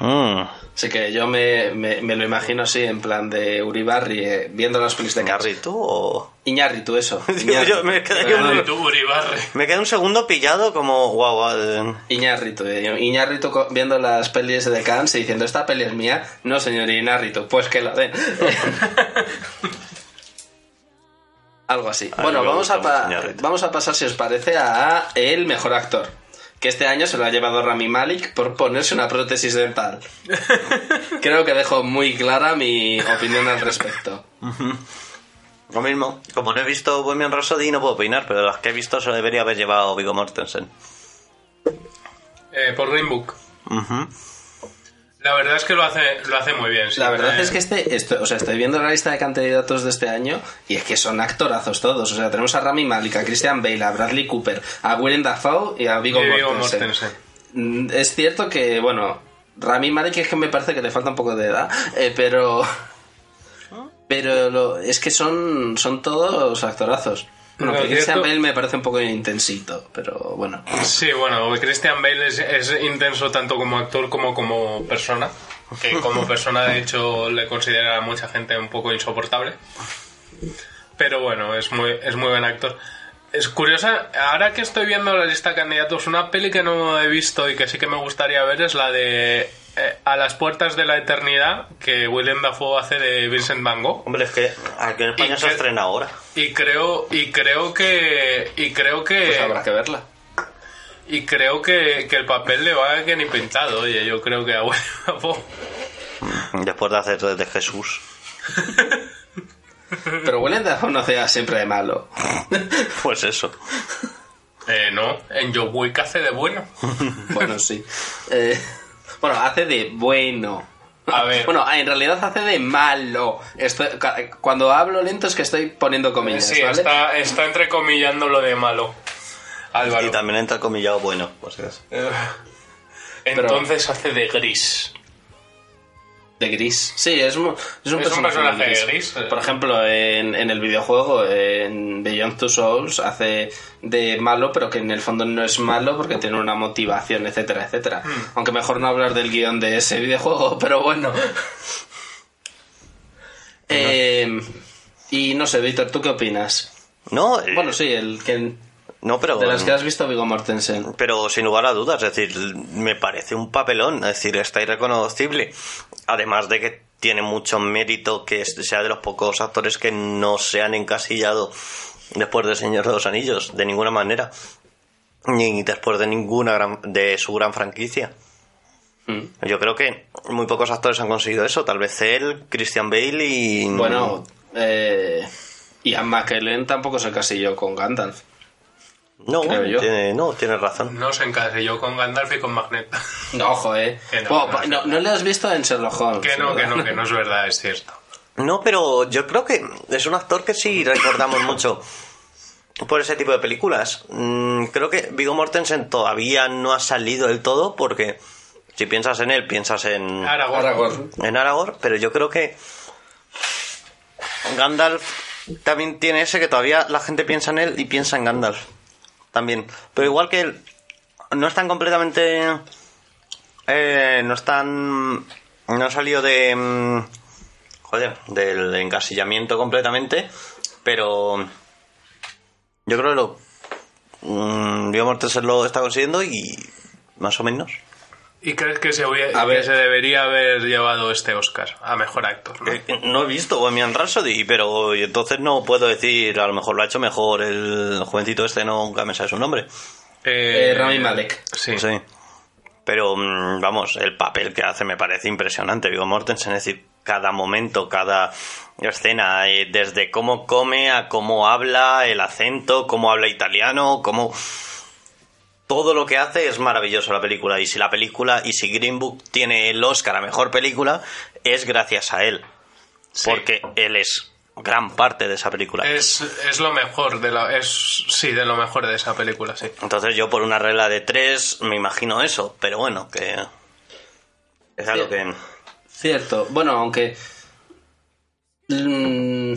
[SPEAKER 2] Mm.
[SPEAKER 1] Así que yo me, me- me lo imagino así, en plan de Uribarri, eh, viendo las pelis de Cans.
[SPEAKER 2] ¿Iñárritu o...?
[SPEAKER 1] Iñárritu, eso. *laughs*
[SPEAKER 2] Yo me quedé un,
[SPEAKER 3] tú, Uribarri.
[SPEAKER 2] me quedé un segundo pillado como... Guau, guau, eh,
[SPEAKER 1] Iñárritu, eh, Iñárritu co- viendo las pelis de Cans y diciendo, esta peli es mía. No, señor Iñárritu, pues que la den. *laughs* Algo así.
[SPEAKER 2] A
[SPEAKER 1] bueno, vamos a, vamos a pasar, si os parece, a el mejor actor. Que este año se lo ha llevado Rami Malik por ponerse una prótesis dental. *laughs* Creo que dejo muy clara mi opinión al respecto.
[SPEAKER 2] Lo mismo. Como no he visto Bohemian Rhapsody no puedo opinar, pero de las que he visto se lo debería haber llevado Viggo Mortensen.
[SPEAKER 3] Eh, por Green Book.
[SPEAKER 2] Ujú.
[SPEAKER 3] La verdad es que lo hace, lo hace muy bien. sí.
[SPEAKER 1] La verdad
[SPEAKER 3] Eh,
[SPEAKER 1] es que este, esto- o sea, estoy viendo la lista de candidatos de este año y es que son actorazos todos. O sea, tenemos a Rami Malek, a Christian Bale, a Bradley Cooper, a Willem Dafoe y a Viggo Mortensen.
[SPEAKER 3] Mortensen.
[SPEAKER 1] Mm, Es cierto que, bueno, Rami Malek es que me parece que le falta un poco de edad, eh, pero... Pero lo- es que son, son todos actorazos. Bueno, que Christian Bale me parece un poco intensito, pero bueno.
[SPEAKER 3] Sí, bueno, Christian Bale es, es intenso tanto como actor como como persona. Que como *laughs* persona, de hecho, le considera a mucha gente un poco insoportable. Pero bueno, es muy, es muy buen actor. Es curiosa, ahora que estoy viendo la lista de candidatos, una peli que no he visto y que sí que me gustaría ver es la de A las puertas de la eternidad, que Willem Dafoe hace de Vincent Van Gogh.
[SPEAKER 2] Hombre, es que aquí en España
[SPEAKER 3] Y
[SPEAKER 2] se
[SPEAKER 3] que-
[SPEAKER 2] estrena ahora.
[SPEAKER 3] Y creo, y creo que. Y creo que.
[SPEAKER 1] Pues habrá que verla.
[SPEAKER 3] Y creo que, que el papel le va que ni pintado, oye, yo creo que a Willem *laughs* Dafoe.
[SPEAKER 2] Después de hacer de Jesús.
[SPEAKER 1] Pero Willem Dafoe no hacía siempre de malo. *laughs*
[SPEAKER 2] Pues eso.
[SPEAKER 3] Eh, no, en Joe Wick hace de bueno. *laughs*
[SPEAKER 1] Bueno, sí. Eh, bueno, hace de bueno.
[SPEAKER 3] A ver.
[SPEAKER 1] Bueno, en realidad hace de malo. Estoy- cuando hablo lento es que estoy poniendo comillas,
[SPEAKER 3] sí,
[SPEAKER 1] ¿vale?
[SPEAKER 3] está, está entrecomillando lo de malo. Álvaro.
[SPEAKER 2] Y también entra comillado bueno, pues si acaso.
[SPEAKER 3] Eh, Entonces hace de gris.
[SPEAKER 1] De gris. Sí, es un, es un
[SPEAKER 3] Es un
[SPEAKER 1] personaje, gris.
[SPEAKER 3] gris, eh.
[SPEAKER 1] Por ejemplo, en, en el videojuego, en Beyond Two Souls, hace de malo, pero que en el fondo no es malo porque tiene una motivación, etcétera, etcétera.
[SPEAKER 3] Hmm.
[SPEAKER 1] Aunque mejor no hablar del guion de ese videojuego, *laughs* pero bueno. Eh, y no sé, Víctor, ¿tú qué opinas?
[SPEAKER 2] No, eh,
[SPEAKER 1] Bueno, sí, el que
[SPEAKER 2] no, pero.
[SPEAKER 1] de las que has visto Vigo Mortensen.
[SPEAKER 2] Pero sin lugar a dudas, es decir, me parece un papelón, es decir, está irreconocible. Además de que tiene mucho mérito que sea de los pocos actores que no se han encasillado después de Señor de los Anillos, de ninguna manera. Ni después de ninguna gran- de su gran franquicia.
[SPEAKER 1] Mm.
[SPEAKER 2] Yo creo que muy pocos actores han conseguido eso. Tal vez él, Christian Bale y.
[SPEAKER 1] Bueno, eh, Ian McKellen tampoco se casilló con Gandalf.
[SPEAKER 2] No,
[SPEAKER 1] creo yo.
[SPEAKER 2] tiene, no, tienes razón.
[SPEAKER 3] No se encasilló con Gandalf y con Magneto.
[SPEAKER 1] No, ojo, eh.
[SPEAKER 3] Que no, no,
[SPEAKER 1] no,
[SPEAKER 3] no.
[SPEAKER 1] no le has visto en Sherlock Holmes.
[SPEAKER 3] que no, que no, que no es verdad, es cierto.
[SPEAKER 2] No, pero yo creo que es un actor que sí recordamos mucho por ese tipo de películas. Mm, creo que Vigo Mortensen todavía no ha salido del todo porque si piensas en él, piensas en,
[SPEAKER 3] Aragorn.
[SPEAKER 1] Aragorn.
[SPEAKER 2] en Aragorn, pero yo creo que Gandalf también tiene ese que todavía la gente piensa en él y piensa en Gandalf también. Pero igual que no están completamente... eh, no están... No ha salido de... mm, Joder, del encasillamiento completamente, pero... Yo creo que lo... mm, Viggo Mortensen lo está consiguiendo y... Más o menos.
[SPEAKER 3] ¿Y crees que se, hubiera-
[SPEAKER 1] A
[SPEAKER 3] que
[SPEAKER 1] ver.
[SPEAKER 3] se debería haber llevado este Oscar a mejor actor? ¿no?
[SPEAKER 2] Eh, No he visto Bohemian Rhapsody, pero entonces no puedo decir, a lo mejor lo ha hecho mejor el jovencito este, no, nunca me sabe su nombre.
[SPEAKER 1] Eh, Rami Malek.
[SPEAKER 3] Sí.
[SPEAKER 2] Sí. Pero, mm, vamos, el papel que hace me parece impresionante. Vigo Mortensen, es decir, cada momento, cada escena, eh, desde cómo come a cómo habla, el acento, cómo habla italiano, cómo... Todo lo que hace es maravilloso la película. Y si la película, y si Green Book tiene el Oscar a mejor película, es gracias a él.
[SPEAKER 3] Sí.
[SPEAKER 2] Porque él es gran parte de esa película.
[SPEAKER 3] Es, es lo mejor de la, es sí de lo mejor de esa película sí
[SPEAKER 2] Entonces yo por una regla de tres me imagino eso, pero bueno, que es algo
[SPEAKER 1] Sí.
[SPEAKER 2] que...
[SPEAKER 1] Cierto. Bueno, aunque. Mm,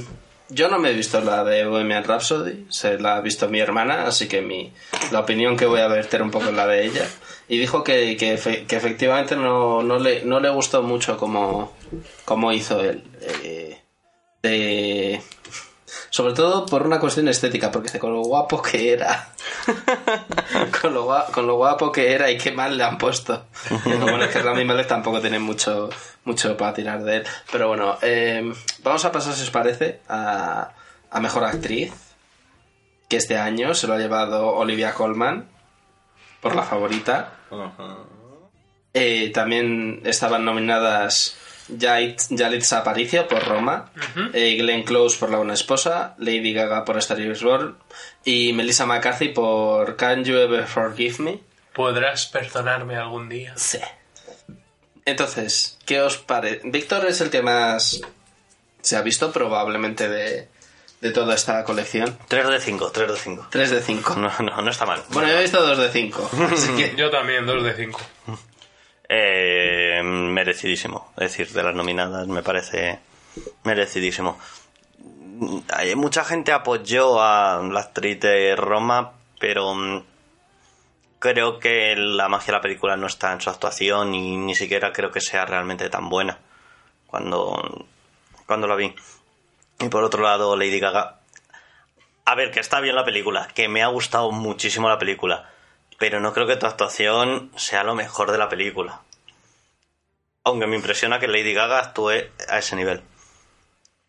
[SPEAKER 1] yo no me he visto la de Bohemian Rhapsody, se la ha visto mi hermana, así que mi, la opinión que voy a verter un poco es la de ella. Y dijo que, que, que efectivamente no, no, le, no le gustó mucho como, como hizo él. Eh, de- sobre todo por una cuestión estética, porque dice, con lo guapo que era. *laughs* con, lo gua- con lo guapo que era y qué mal le han puesto. *laughs* Bueno es que Rami Malek tampoco tiene mucho, mucho para tirar de él. Pero bueno, eh, vamos a pasar, si os parece, a, a Mejor Actriz. Que este año se lo ha llevado Olivia Colman por la favorita. Eh, también estaban nominadas Yalitza Aparicio por Roma, eh, Glenn Close por La Buena Esposa, Lady Gaga por Star is Born y Melissa McCarthy por Can You Ever Forgive Me.
[SPEAKER 3] ¿Podrás perdonarme algún día?
[SPEAKER 1] Sí. Entonces, ¿qué os parece? Víctor es el que más se ha visto probablemente de, de toda esta colección.
[SPEAKER 2] 3 de 5, 3 de 5.
[SPEAKER 1] 3 de 5.
[SPEAKER 2] No, no, no está mal.
[SPEAKER 1] Bueno, yo he visto 2 de 5. *laughs* Así que...
[SPEAKER 3] Yo también, dos de cinco.
[SPEAKER 2] Eh, merecidísimo. Es decir, de las nominadas me parece merecidísimo. Hay mucha gente apoyó a la actriz de Roma, pero mm, creo que la magia de la película no está en su actuación y ni siquiera creo que sea realmente tan buena cuando, cuando la vi. Y por otro lado, Lady Gaga. A ver, que está bien la película, que me ha gustado muchísimo la película, pero no creo que tu actuación sea lo mejor de la película. Aunque me impresiona que Lady Gaga actúe a ese nivel.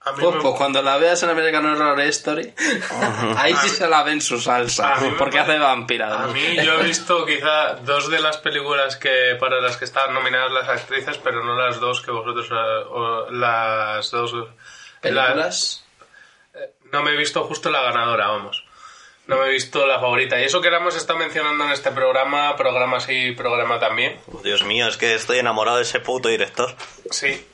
[SPEAKER 3] A mí
[SPEAKER 1] Pues,
[SPEAKER 3] me-
[SPEAKER 1] pues cuando la veas en American Horror Story, *laughs* ahí sí se la ve en su salsa, porque
[SPEAKER 3] pare-
[SPEAKER 1] hace vampira.
[SPEAKER 3] A mí yo he visto quizá dos de las películas que para las que estaban nominadas las actrices, pero no las dos que vosotros... eh, o las dos...
[SPEAKER 1] ¿Películas?
[SPEAKER 3] No me he visto justo la ganadora, vamos. No me he visto la favorita. Y eso que la hemos estado mencionando en este programa, programa sí, programa también.
[SPEAKER 2] Oh, Dios mío, es que estoy enamorado de ese puto director.
[SPEAKER 3] Sí.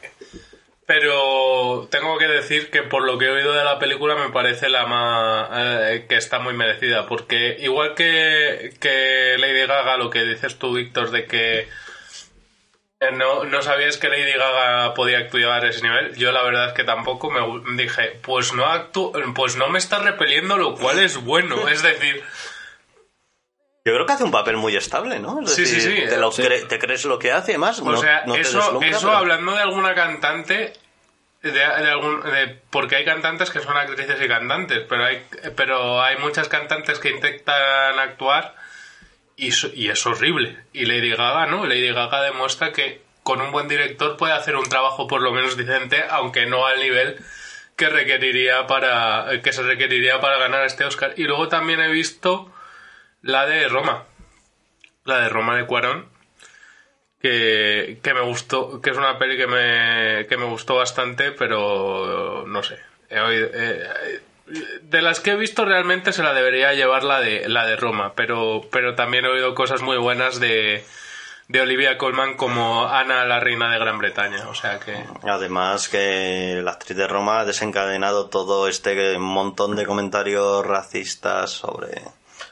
[SPEAKER 3] Pero tengo que decir que por lo que he oído de la película me parece la más... eh, que está muy merecida. Porque igual que, que Lady Gaga, lo que dices tú, Víctor, de que no, no sabías que Lady Gaga podía actuar a ese nivel, yo la verdad es que tampoco me dije, pues no actú pues no me está repeliendo, lo cual es bueno. *laughs* Es decir,
[SPEAKER 2] Yo creo que hace un papel muy estable, ¿no? Es
[SPEAKER 3] Sí, sí,
[SPEAKER 2] decir,
[SPEAKER 3] sí,
[SPEAKER 2] Te, lo
[SPEAKER 1] sí.
[SPEAKER 2] cre- te crees lo que hace, más.
[SPEAKER 3] O
[SPEAKER 2] no,
[SPEAKER 3] sea,
[SPEAKER 2] no
[SPEAKER 3] eso, eso
[SPEAKER 2] pero-
[SPEAKER 3] hablando de alguna cantante, de, de algún, de- porque hay cantantes que son actrices y cantantes, pero hay, pero hay muchas cantantes que intentan actuar y, y es horrible. Y Lady Gaga, ¿no? Lady Gaga demuestra que con un buen director puede hacer un trabajo por lo menos decente, aunque no al nivel que requeriría para que se requeriría para ganar este Oscar. Y luego también he visto la de Roma, la de Roma de Cuarón, que, que me gustó, que es una peli que me, que me gustó bastante, pero no sé. He oído- eh, de las que he visto realmente se la debería llevar la de, la de Roma, pero, pero también he oído cosas muy buenas de, de Olivia Colman como Ana, la reina de Gran Bretaña. O sea que...
[SPEAKER 2] Además que la actriz de Roma ha desencadenado todo este montón de comentarios racistas sobre,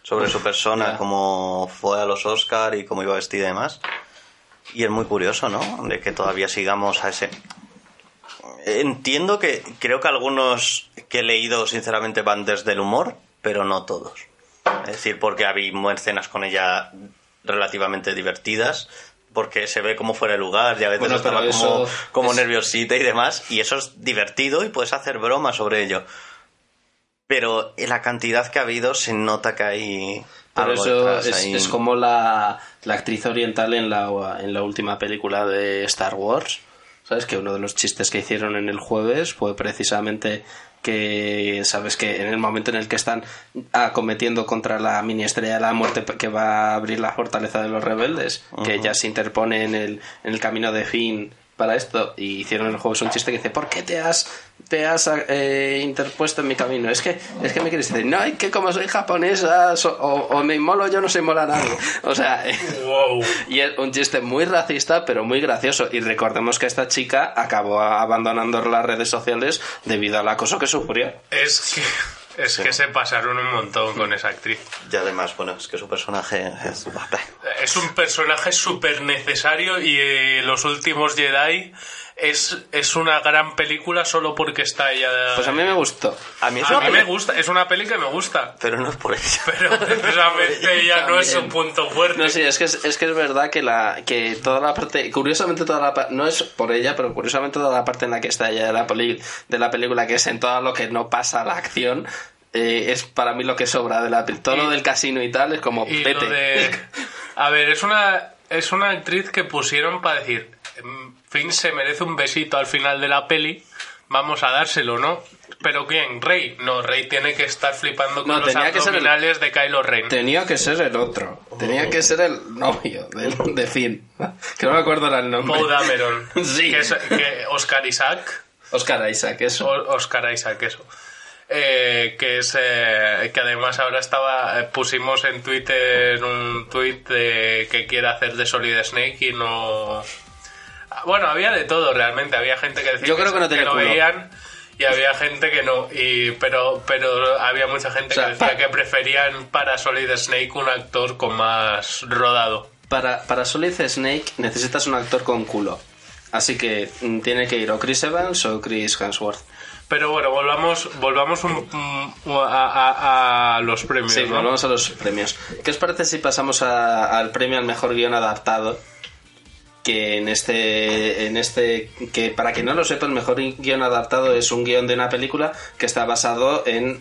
[SPEAKER 2] sobre su persona,
[SPEAKER 1] ya.
[SPEAKER 2] cómo fue a los Oscar y cómo iba vestida y demás. Y es muy curioso, ¿no? De que todavía sigamos a ese... Entiendo que creo que algunos que he leído sinceramente van desde el humor, pero no todos. Es decir, porque había escenas con ella relativamente divertidas, porque se ve como fuera de lugar y a veces
[SPEAKER 1] Bueno,
[SPEAKER 2] estaba como,
[SPEAKER 1] eso
[SPEAKER 2] como
[SPEAKER 1] es-
[SPEAKER 2] nerviosita y demás, y eso es divertido y puedes hacer bromas sobre ello. Pero en la cantidad que ha habido se nota que hay
[SPEAKER 1] Pero
[SPEAKER 2] algo
[SPEAKER 1] eso es, es como la, la actriz oriental en la, en la última película de Star Wars. ¿Sabes? Que uno de los chistes que hicieron en el jueves fue precisamente que, ¿sabes? Que en el momento en el que están acometiendo contra la mini estrella de la muerte que va a abrir la fortaleza de los rebeldes, que ella se interpone en el, en el camino de Finn para esto y hicieron en el juego es un chiste que dice ¿por qué te has te has eh, interpuesto en mi camino? es que es que me quieres decir no es que como soy japonesa so- o, o me inmolo yo no se inmola nadie o sea *laughs*
[SPEAKER 3] ¡Wow!
[SPEAKER 1] y es un chiste muy racista pero muy gracioso y recordemos que esta chica acabó abandonando las redes sociales debido al acoso que sufrió
[SPEAKER 3] Es que, es que se pasaron un montón con esa actriz.
[SPEAKER 2] Y además, bueno, es que su personaje es...
[SPEAKER 3] es un personaje súper necesario y eh, Los Últimos Jedi es, es una gran película solo porque está ella.
[SPEAKER 1] Pues a mí me gustó.
[SPEAKER 2] A mí, es
[SPEAKER 3] A mí me gusta, es una peli que me gusta.
[SPEAKER 2] Pero no es por ella. *laughs*
[SPEAKER 3] Pero precisamente *laughs* ella no es un punto fuerte.
[SPEAKER 1] No, sí, es que es, es que es verdad que la que toda la parte, curiosamente toda la no es por ella, pero curiosamente toda la parte en la que está ella de la, peli- de la película, que es en todo lo que no pasa la acción, eh, es para mí lo que sobra de la Todo
[SPEAKER 3] Y-
[SPEAKER 1] lo del casino y tal es como,
[SPEAKER 3] Y
[SPEAKER 1] vete.
[SPEAKER 3] lo de... *laughs* A ver, es una, es una actriz que pusieron para decir, "En Finn se merece un besito al final de la peli, vamos a dárselo, ¿no? ¿Pero quién? ¿Rey? No, Rey tiene que estar flipando con
[SPEAKER 1] No,
[SPEAKER 3] los
[SPEAKER 1] ser el-
[SPEAKER 3] abdominales de Kylo Ren.
[SPEAKER 1] Tenía que ser el otro. Tenía que ser el novio de, de Finn. Que no me acuerdo el nombre.
[SPEAKER 3] Poe Dameron. *laughs*
[SPEAKER 1] Sí.
[SPEAKER 3] Que es, que Oscar Isaac.
[SPEAKER 1] Oscar Isaac, eso.
[SPEAKER 3] O- Oscar Isaac, eso. Eh, que es eh, que además ahora estaba eh, pusimos en Twitter un tweet de que quiere hacer de Solid Snake y no bueno había de todo realmente había gente que decía
[SPEAKER 1] Yo creo que no
[SPEAKER 3] lo
[SPEAKER 1] culo.
[SPEAKER 3] veían y había gente que no y pero pero había mucha gente
[SPEAKER 1] O sea,
[SPEAKER 3] que decía
[SPEAKER 1] pa-
[SPEAKER 3] que preferían para Solid Snake un actor con más rodado
[SPEAKER 1] Para, para Solid Snake necesitas un actor con culo. Así que mm, tiene que ir o Chris Evans o Chris Hemsworth.
[SPEAKER 3] pero bueno volvamos volvamos un- un- a, a- a los premios
[SPEAKER 1] Sí,
[SPEAKER 3] ¿no?
[SPEAKER 1] volvamos a los premios. ¿Qué os parece si pasamos a- al premio al mejor guion adaptado? Que en este, en este, que para quien no lo sepa, el mejor guion adaptado es un guion de una película que está basado en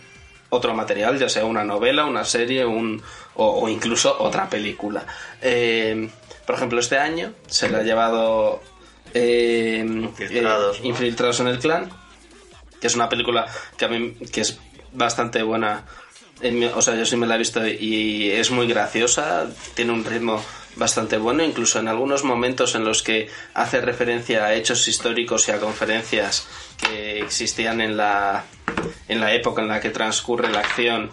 [SPEAKER 1] otro material, ya sea una novela, una serie, un, o, o incluso otra película. Eh, por ejemplo, este año se le ha llevado eh,
[SPEAKER 2] Infiltrados,
[SPEAKER 1] eh,
[SPEAKER 2] ¿no?
[SPEAKER 1] Infiltrados en el clan, que es una película que a mí que es bastante buena. En mi- o sea, yo sí me la he visto y es muy graciosa, tiene un ritmo bastante bueno, incluso en algunos momentos en los que hace referencia a hechos históricos y a conferencias que existían en la, en la época en la que transcurre la acción.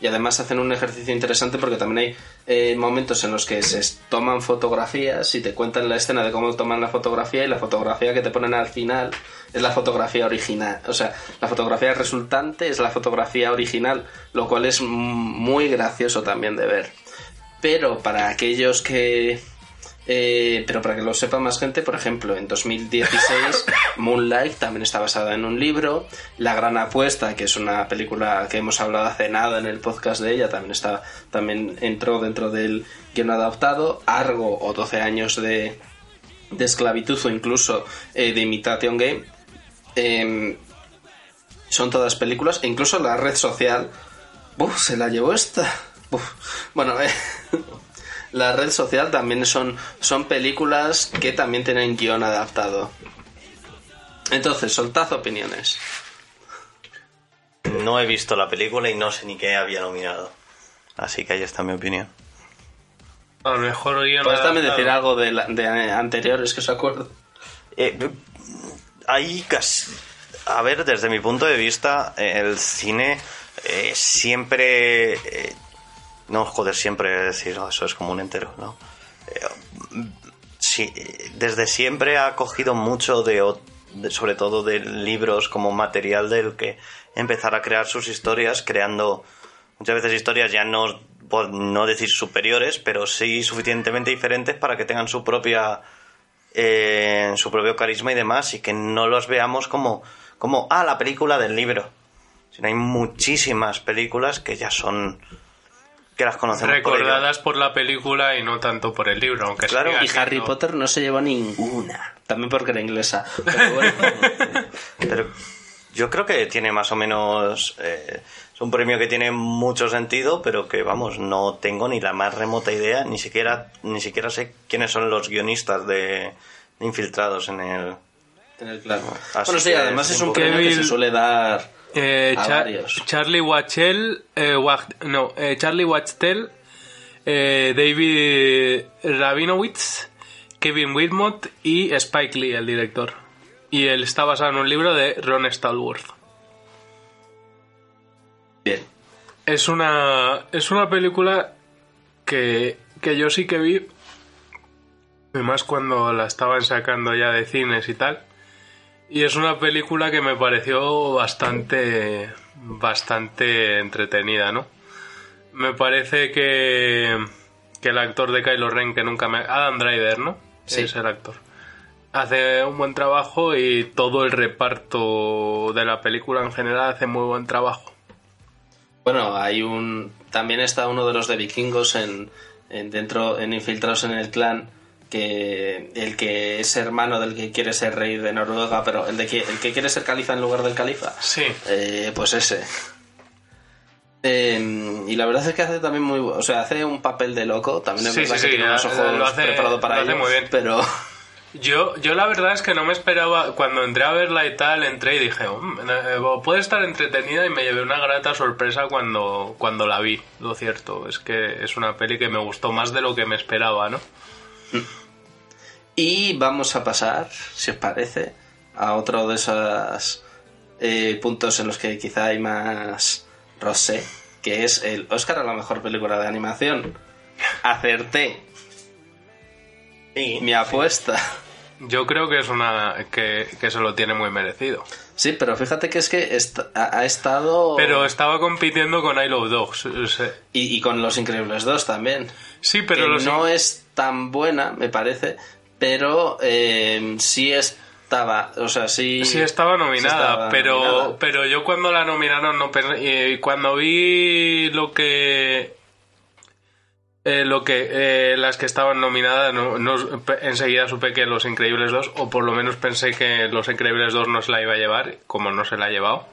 [SPEAKER 1] Y además hacen un ejercicio interesante porque también hay eh, momentos en los que se toman fotografías y te cuentan la escena de cómo toman la fotografía y la fotografía que te ponen al final es la fotografía original. O sea, la fotografía resultante es la fotografía original, lo cual es muy gracioso también de ver. Pero para aquellos que... eh, pero para que lo sepa más gente, por ejemplo, en 2016 *laughs* Moonlight también está basada en un libro. La Gran Apuesta, que es una película que hemos hablado hace nada en el podcast de ella, también está también entró dentro del guion adaptado. Argo o 12 años de, de esclavitud o incluso eh, de Imitation Game. em, son todas películas, e incluso la red social. Uf, se la llevó esta. Uf. Bueno, eh, la red social también son, son películas que también tienen guion adaptado. Entonces, soltad opiniones.
[SPEAKER 2] No he visto la película y no sé ni qué había nominado. Así que ahí está mi opinión.
[SPEAKER 3] a lo mejor guion
[SPEAKER 1] ¿Puedes también
[SPEAKER 3] adaptado.
[SPEAKER 1] decir algo de, la- de anteriores que os acuerdo?
[SPEAKER 2] Eh, ahí casi... A ver, desde mi punto de vista, eh, el cine eh, siempre... eh, no, joder, siempre decir, "Oh, eso es como un entero, ¿no? Eh, sí, desde siempre ha cogido mucho de, sobre todo de libros como material del que empezar a crear sus historias, creando muchas veces historias ya no, no decir superiores, pero sí suficientemente diferentes para que tengan su propia eh, su propio carisma y demás y que no los veamos como como ah la película del libro sino hay muchísimas películas que ya son que las conocemos
[SPEAKER 3] recordadas por la película y no tanto por el libro aunque
[SPEAKER 2] Claro,
[SPEAKER 1] Y Harry Potter no se llevó ninguna. También porque era inglesa. Pero bueno. *laughs*
[SPEAKER 2] Pero yo creo que tiene más o menos. eh, es un premio que tiene mucho sentido, pero que vamos, no tengo ni la más remota idea, ni siquiera, ni siquiera sé quiénes son los guionistas de, de infiltrados en el.
[SPEAKER 1] en el Bueno, sí, además
[SPEAKER 2] es
[SPEAKER 1] es
[SPEAKER 2] un
[SPEAKER 1] premio que se suele dar
[SPEAKER 3] Eh,
[SPEAKER 1] a
[SPEAKER 3] Char-
[SPEAKER 1] varios.
[SPEAKER 3] Charlie Watchell, eh, no, eh, Charlie Watchell, eh, David Rabinowitz, Kevin Whitmore y Spike Lee, el director. Y él está basado en un libro de Ron Stallworth.
[SPEAKER 1] Bien.
[SPEAKER 3] Es una, es una película que, que yo sí que vi, además cuando la estaban sacando ya de cines y tal. Y es una película que me pareció bastante, bastante entretenida, ¿no? Me parece que, que el actor de Kylo Ren, que nunca me... Adam Driver, ¿no?
[SPEAKER 1] Sí.
[SPEAKER 3] Es el actor. Hace un buen trabajo y todo el reparto de la película en general hace muy buen trabajo.
[SPEAKER 1] Bueno, hay un. También está uno de los de vikingos en, en dentro, en infiltrados en el clan, que el que es hermano del que quiere ser rey de Noruega, pero el de que el que quiere ser califa en lugar del califa.
[SPEAKER 3] Sí.
[SPEAKER 1] Eh, pues ese. Eh, y la verdad es que hace también muy, o sea, hace un papel de loco. También es
[SPEAKER 3] Sí,
[SPEAKER 1] verdad
[SPEAKER 3] sí,
[SPEAKER 1] que
[SPEAKER 3] sí,
[SPEAKER 1] tiene unos
[SPEAKER 3] lo hace-
[SPEAKER 1] preparados para
[SPEAKER 3] lo hace muy bien.
[SPEAKER 1] pero
[SPEAKER 3] Yo, yo la verdad es que no me esperaba, cuando entré a verla y tal, entré y dije, "Mm, eh, puede estar entretenida y me llevé una grata sorpresa cuando, cuando la vi. Lo cierto es que es una peli que me gustó más de lo que me esperaba, ¿no?
[SPEAKER 1] Y vamos a pasar, si os parece, a otro de esos eh, puntos en los que quizá hay más rosé, que es el Oscar a la mejor película de animación. Acerté
[SPEAKER 2] Sí.
[SPEAKER 1] mi apuesta.
[SPEAKER 3] Yo creo que es una que, que se lo tiene muy merecido.
[SPEAKER 1] Sí, pero fíjate que es que est- ha, estado...
[SPEAKER 3] Pero estaba compitiendo con I Love Dogs.
[SPEAKER 1] Y, y con Los Increíbles 2 también.
[SPEAKER 3] Sí, pero
[SPEAKER 1] que
[SPEAKER 3] los
[SPEAKER 1] no es tan buena, me parece, pero eh, sí estaba, o sea, sí...
[SPEAKER 3] Sí estaba nominada,
[SPEAKER 1] estaba
[SPEAKER 3] pero
[SPEAKER 1] nominada.
[SPEAKER 3] pero yo cuando la nominaron no y cuando vi lo que eh, lo que eh, las que estaban nominadas no, no- enseguida supe que Los Increíbles 2 o por lo menos pensé que Los Increíbles 2 no se la iba a llevar, como no se la ha llevado.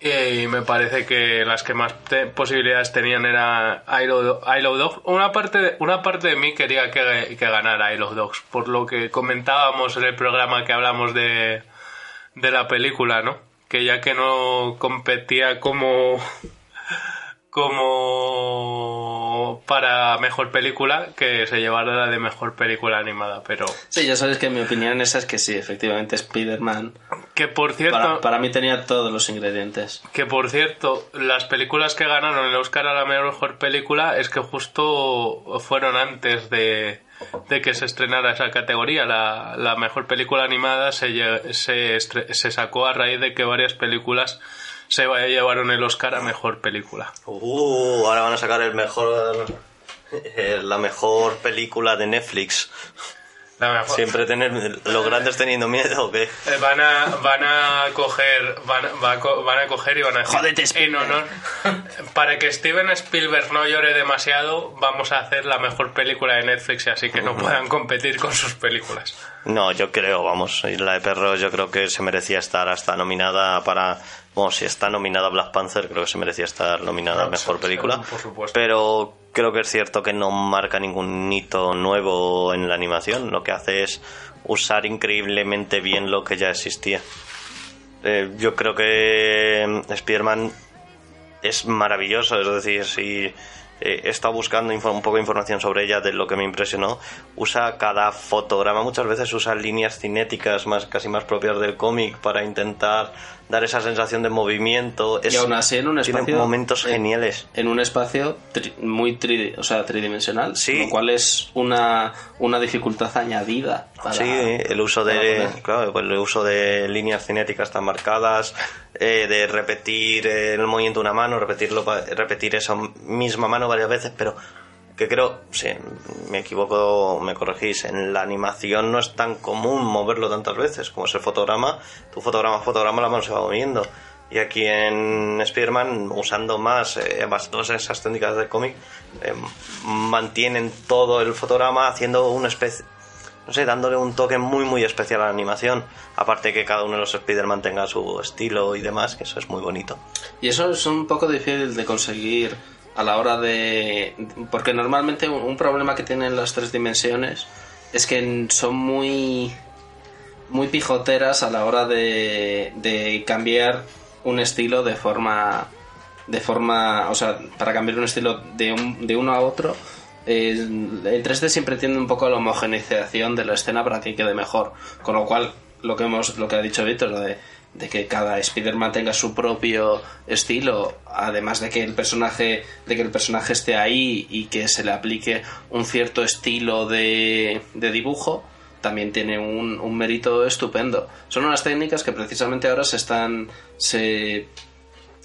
[SPEAKER 3] Y me parece que las que más posibilidades tenían era I Love, I Love Dogs. Una parte, de, una parte de mí quería que, que ganara I Love Dogs, por lo que comentábamos en el programa que hablamos de, de la película, ¿no? Que ya que no competía como como para mejor película, que se llevara la de mejor película animada, pero
[SPEAKER 1] Sí, ya sabes que mi opinión esa es que sí, efectivamente Spider-Man
[SPEAKER 3] que por cierto
[SPEAKER 1] para, para mí tenía todos los ingredientes.
[SPEAKER 3] Que por cierto, las películas que ganaron el Oscar a la mejor película es que justo fueron antes de, de que se estrenara esa categoría. La, la mejor película animada se, se, se sacó a raíz de que varias películas se llevaron el Oscar a mejor película.
[SPEAKER 2] Uh, ahora van a sacar el mejor. eh, la mejor película de Netflix.
[SPEAKER 3] La mejor.
[SPEAKER 2] Siempre tener. Los grandes teniendo miedo, ¿o qué?
[SPEAKER 3] Eh, Van a, van a coger van, va van a coger y van a decir
[SPEAKER 1] Jódete,
[SPEAKER 3] en honor para que Steven Spielberg no llore demasiado vamos a hacer la mejor película de Netflix y así que no puedan competir con sus películas
[SPEAKER 2] No, yo creo, vamos, y la de Perros yo creo que se merecía estar hasta nominada para... Bueno, si está nominada Black Panther, creo que se merecía estar nominada a Mejor Película.
[SPEAKER 3] por.
[SPEAKER 2] Pero creo que es cierto que no marca ningún hito nuevo en la animación. Lo que hace es usar increíblemente bien lo que ya existía. Eh, yo creo que mm, Spider-Man es maravilloso, es decir, si eh, he estado buscando un poco de información sobre ella, de lo que me impresionó, usa cada fotograma, muchas veces usa líneas cinéticas más casi más propias del cómic para intentar dar esa sensación de movimiento. Es-
[SPEAKER 1] y aún así en un
[SPEAKER 2] tiene
[SPEAKER 1] espacio...
[SPEAKER 2] momentos
[SPEAKER 1] eh,
[SPEAKER 2] geniales.
[SPEAKER 1] En un espacio tri- muy tri- o sea, tridimensional,
[SPEAKER 2] Sí.
[SPEAKER 1] lo cual es una, una dificultad añadida. Para,
[SPEAKER 2] Sí, el uso de claro, pues el uso de líneas cinéticas tan marcadas, eh, de repetir eh, el movimiento de una mano, repetirlo, repetir esa misma mano varias veces, pero que creo, si me equivoco, me corregís, en la animación no es tan común moverlo tantas veces como es el fotograma. Tu fotograma, fotograma, la mano se va moviendo. Y aquí en Spider-Man, usando más, eh, más todas esas técnicas del cómic, eh, mantienen todo el fotograma haciendo una especie, no sé, dándole un toque muy muy especial a la animación. Aparte que cada uno de los Spider-Man tenga su estilo y demás, que eso es muy bonito.
[SPEAKER 1] Y eso es un poco difícil de conseguir a la hora de... Porque normalmente un problema que tienen las tres dimensiones es que son muy... muy pijoteras a la hora de, de cambiar un estilo de forma... de forma... o sea, para cambiar un estilo de, un, de uno a otro... el 3D siempre tiende un poco a la homogeneización de la escena para que quede mejor. Con lo cual, lo que hemos, lo que ha dicho Víctor, lo de, de que cada Spider-Man tenga su propio estilo, además de que el personaje, de que el personaje esté ahí y que se le aplique un cierto estilo de, de dibujo, también tiene un, un mérito estupendo. Son unas técnicas que precisamente ahora se están se,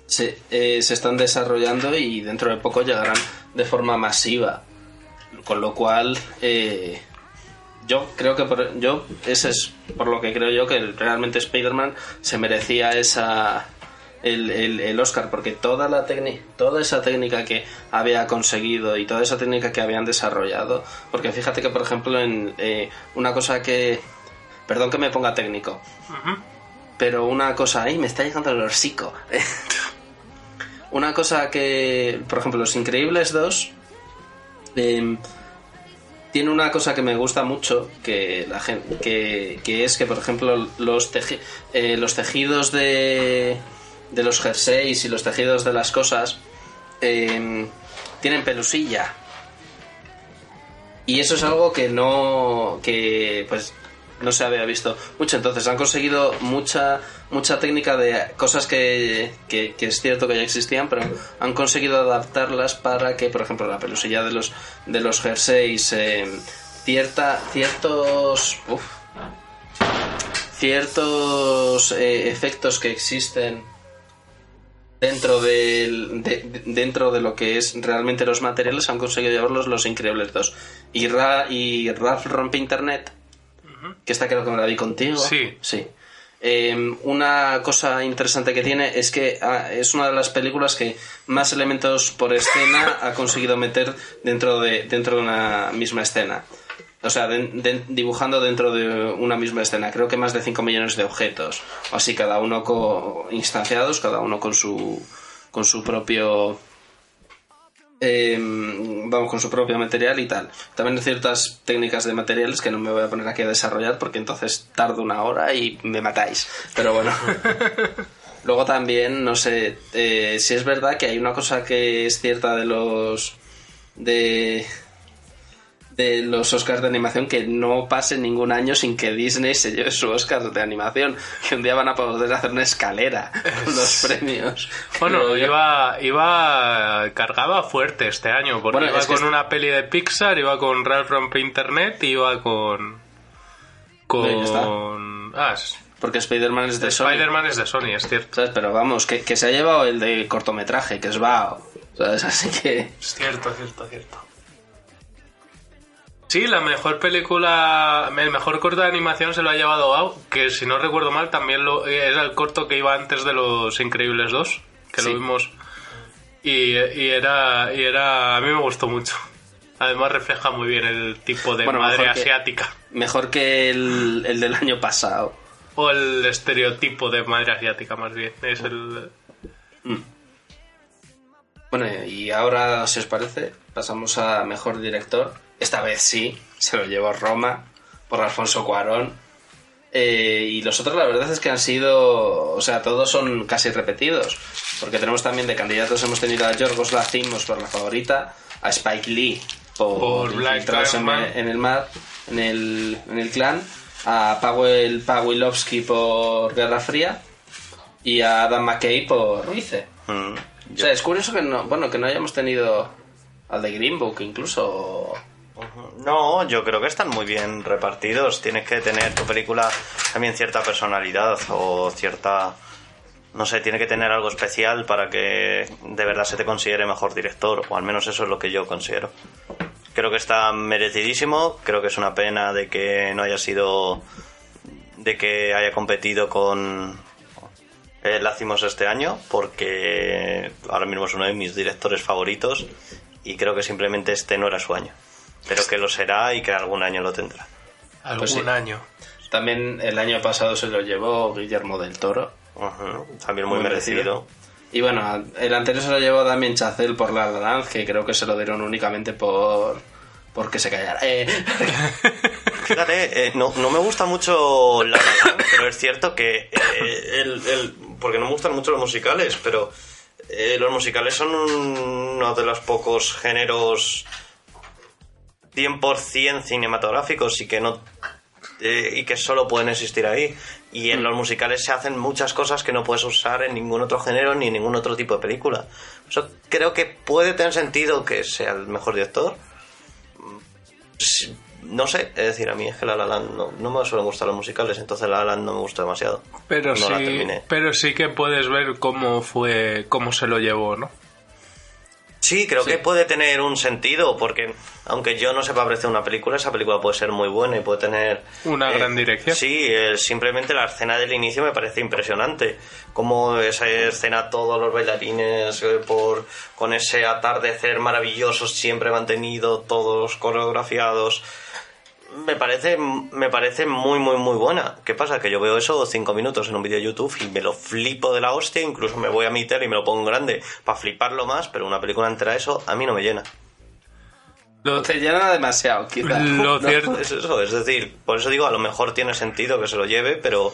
[SPEAKER 1] se, eh, se están desarrollando y dentro de poco llegarán de forma masiva. con lo cual, eh, yo creo que por, yo ese es por lo que creo yo que realmente Spider-Man se merecía esa el, el, el Oscar porque toda la técnica toda esa técnica que había conseguido y toda esa técnica que habían desarrollado porque fíjate que por ejemplo en eh, una cosa que perdón que me ponga técnico pero una cosa ahí me está llegando el orsico *laughs* una cosa que por ejemplo Los Increíbles 2 eh, tiene una cosa que me gusta mucho que la gente que, que es que por ejemplo los eh, los tejidos de de los jerseys y los tejidos de las cosas eh, tienen pelusilla. Y eso es algo que no que pues no se había visto. Mucho entonces han conseguido mucha mucha técnica de cosas que, que, es cierto que ya existían pero han conseguido adaptarlas para que por ejemplo la pelusilla de los de los jerseys eh, cierta ciertos ciertos eh, efectos que existen dentro del, de, de- dentro de lo que es realmente los materiales han conseguido llevarlos los increíbles 2 y, Ra, y rompe internet que esta creo que me la vi contigo
[SPEAKER 3] Sí.
[SPEAKER 1] sí Eh, una cosa interesante que tiene es que ah, es una de las películas que más elementos por escena ha conseguido meter dentro de dentro de una misma escena o sea, de- de- dibujando dentro de una misma escena. Creo que más de 5 millones de objetos. O así, cada uno co- instanciados, cada uno con su, con su propio. Eh, vamos, con su propio material y tal. También hay ciertas técnicas de materiales que no me voy a poner aquí a desarrollar porque entonces tardo una hora y me matáis. Pero bueno. *laughs* Luego también, no sé, eh, si es verdad que hay una cosa que es cierta de los. de de los Oscars de animación que no pase ningún año sin que Disney se lleve su Oscar de animación. Que un día van a poder hacer una escalera con los premios.
[SPEAKER 3] Bueno, iba, iba cargaba fuerte este año, porque
[SPEAKER 1] Bueno,
[SPEAKER 3] iba
[SPEAKER 1] es
[SPEAKER 3] con una peli de Pixar, iba con Ralph Rompe Internet, y iba con... Con... Ah,
[SPEAKER 1] Porque Spider-Man es de Sony.
[SPEAKER 3] Spider-Man es de Sony, es cierto.
[SPEAKER 1] ¿sabes? Pero vamos, que, que se ha llevado el de cortometraje, que es Bao. ¿sabes? *laughs* Así que.
[SPEAKER 3] Es cierto, cierto, cierto. Sí, la mejor película, el mejor corto de animación se lo ha llevado Bao, que si no recuerdo mal también lo, era el corto que iba antes de Los Increíbles 2, que
[SPEAKER 1] Sí.
[SPEAKER 3] lo vimos. Y, y era, y era, a mí me gustó mucho. Además refleja muy bien el tipo de
[SPEAKER 1] Bueno,
[SPEAKER 3] madre
[SPEAKER 1] mejor que-
[SPEAKER 3] asiática.
[SPEAKER 1] Mejor que el, el del año pasado.
[SPEAKER 3] O el estereotipo de madre asiática más bien. Es el...
[SPEAKER 1] Bueno, y ahora, si os parece, pasamos a mejor director. Esta vez sí, se lo llevó Roma por Alfonso Cuarón. Eh, y los otros, la verdad es que han sido. O sea, todos son casi repetidos. Porque tenemos también de candidatos, hemos tenido a Yorgos Lacimos por la favorita, a Spike Lee por,
[SPEAKER 3] Por Black
[SPEAKER 1] en, en el mar, en el, en el clan, a Paweł Pawłowski por Guerra Fría y a Adam McKay por Vice.
[SPEAKER 2] Mm,
[SPEAKER 1] O sea, es curioso que no, bueno, que no hayamos tenido al de Green Book incluso.
[SPEAKER 2] No, yo creo que están muy bien repartidos. Tienes que tener tu película también cierta personalidad o cierta... No sé, tiene que tener algo especial para que de verdad se te considere mejor director, o al menos eso es lo que yo considero. Creo que está merecidísimo, creo que es una pena de que no haya sido... de que haya competido con eh, Lacimos este año, porque ahora mismo es uno de mis directores favoritos y creo que simplemente este no era su año. Pero que lo será y que algún año lo tendrá.
[SPEAKER 3] algún
[SPEAKER 1] Pues sí.
[SPEAKER 3] año.
[SPEAKER 1] También el año pasado se lo llevó Guillermo del Toro.
[SPEAKER 2] También muy,
[SPEAKER 1] Muy
[SPEAKER 2] merecido.
[SPEAKER 1] merecido. Y bueno, el anterior se lo llevó Damien Chazelle por La La que creo que se lo dieron únicamente por porque se callara. Eh, *laughs*
[SPEAKER 2] Fíjate, eh, no, no me gusta mucho la pero es cierto que eh, el, el- porque no me gustan mucho los musicales, pero eh, los musicales son uno de los pocos géneros 100% cinematográficos y que no eh, y que solo pueden existir ahí. Y en los musicales se hacen muchas cosas que no puedes usar en ningún otro género ni en ningún otro tipo de película. Eso creo que puede tener sentido que sea el mejor director. Sí, No sé, es decir, a mí es que La La Land no, no me suelen gustar los musicales, entonces La La Land no me gustó demasiado.
[SPEAKER 3] Pero
[SPEAKER 2] no
[SPEAKER 3] sí, pero sí que puedes ver cómo fue, cómo se lo llevó, ¿no?
[SPEAKER 2] Sí, Sí, creo que puede tener un sentido, porque aunque yo no sepa apreciar una película, esa película puede ser muy buena y puede tener...
[SPEAKER 3] Una gran dirección.
[SPEAKER 2] Sí, eh, simplemente la escena del inicio me parece impresionante. Como esa escena, todos los bailarines eh, por con ese atardecer maravilloso, siempre mantenido, todos coreografiados me parece, me parece muy, muy, muy buena. ¿Qué pasa? Que yo veo eso cinco minutos en un vídeo de YouTube y me lo flipo de la hostia, incluso me voy a mi tele y me lo pongo grande para fliparlo más, pero una película entera eso a mí no me llena.
[SPEAKER 1] Lo, te llena demasiado, quizás.
[SPEAKER 3] Lo cierto
[SPEAKER 2] es eso, es decir, por eso digo, a lo mejor tiene sentido que se lo lleve, pero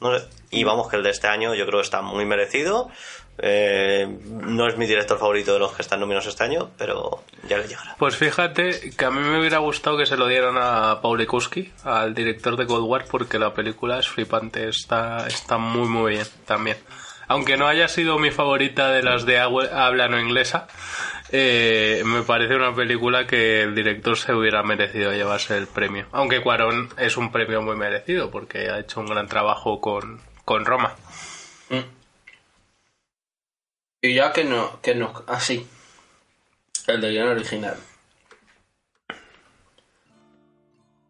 [SPEAKER 2] no sé. Y vamos, que el de este año yo creo que está muy merecido. Eh, no es mi director favorito de los que están nominados este año, pero ya le llegará.
[SPEAKER 3] Pues fíjate que a mí me hubiera gustado que se lo dieran a Paul Kuski, al director de Cold War, porque la película es flipante, está, está muy muy bien también. Aunque no haya sido mi favorita de las de habla no inglesa, eh, me parece una película que el director se hubiera merecido llevarse el premio. Aunque Cuarón es un premio muy merecido porque ha hecho un gran trabajo con, con Roma. Mm.
[SPEAKER 1] Y ya que no, que no, así. el de guion original.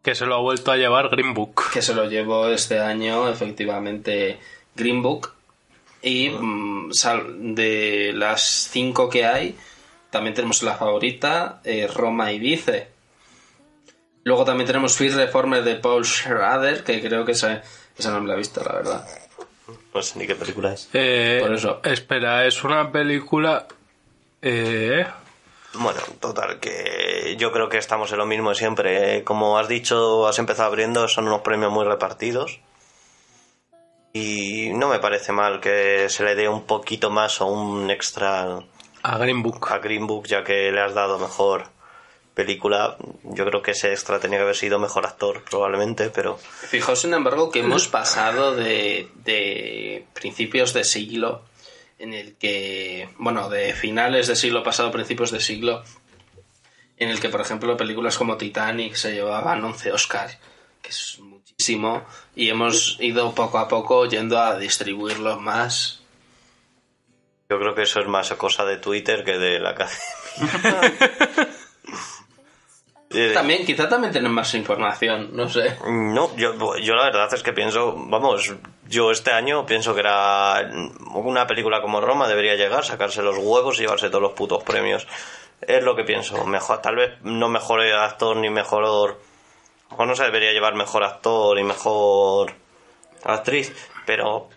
[SPEAKER 3] Que se lo ha vuelto a llevar Green Book.
[SPEAKER 1] Que se lo llevó este año, efectivamente, Green Book. Y mm, de las cinco que hay, también tenemos la favorita, eh, Roma y Vice. Luego también tenemos Fear Reformer de Paul Schrader, que creo que esa, esa no me la he visto, la verdad.
[SPEAKER 2] No sé ni qué película es.
[SPEAKER 3] Eh, Por eso. Espera, es una película. Eh...
[SPEAKER 2] Bueno, total, que yo creo que estamos en lo mismo de siempre. Como has dicho, has empezado abriendo, son unos premios muy repartidos. Y no me parece mal que se le dé un poquito más o un extra
[SPEAKER 3] a Green Book.
[SPEAKER 2] A Green Book, ya que le has dado mejor película, yo creo que ese extra tenía que haber sido mejor actor, probablemente, pero...
[SPEAKER 1] Fijaos, sin embargo, que hemos pasado de, de principios de siglo en el que, bueno, de finales de siglo pasado, principios de siglo, en el que, por ejemplo, películas como Titanic se llevaban 11 Oscars, que es muchísimo, y hemos ido poco a poco yendo a distribuirlos más.
[SPEAKER 2] Yo creo que eso es más cosa de Twitter que de la academia. *laughs*
[SPEAKER 1] También, quizá también tienen más información, no sé.
[SPEAKER 2] No, yo, yo la verdad es que pienso, vamos, yo este año pienso que era una película como Roma debería llegar, sacarse los huevos y llevarse todos los putos premios. Es lo que pienso. Mejor, tal vez no mejor actor ni mejor, o no se debería llevar mejor actor y mejor actriz, pero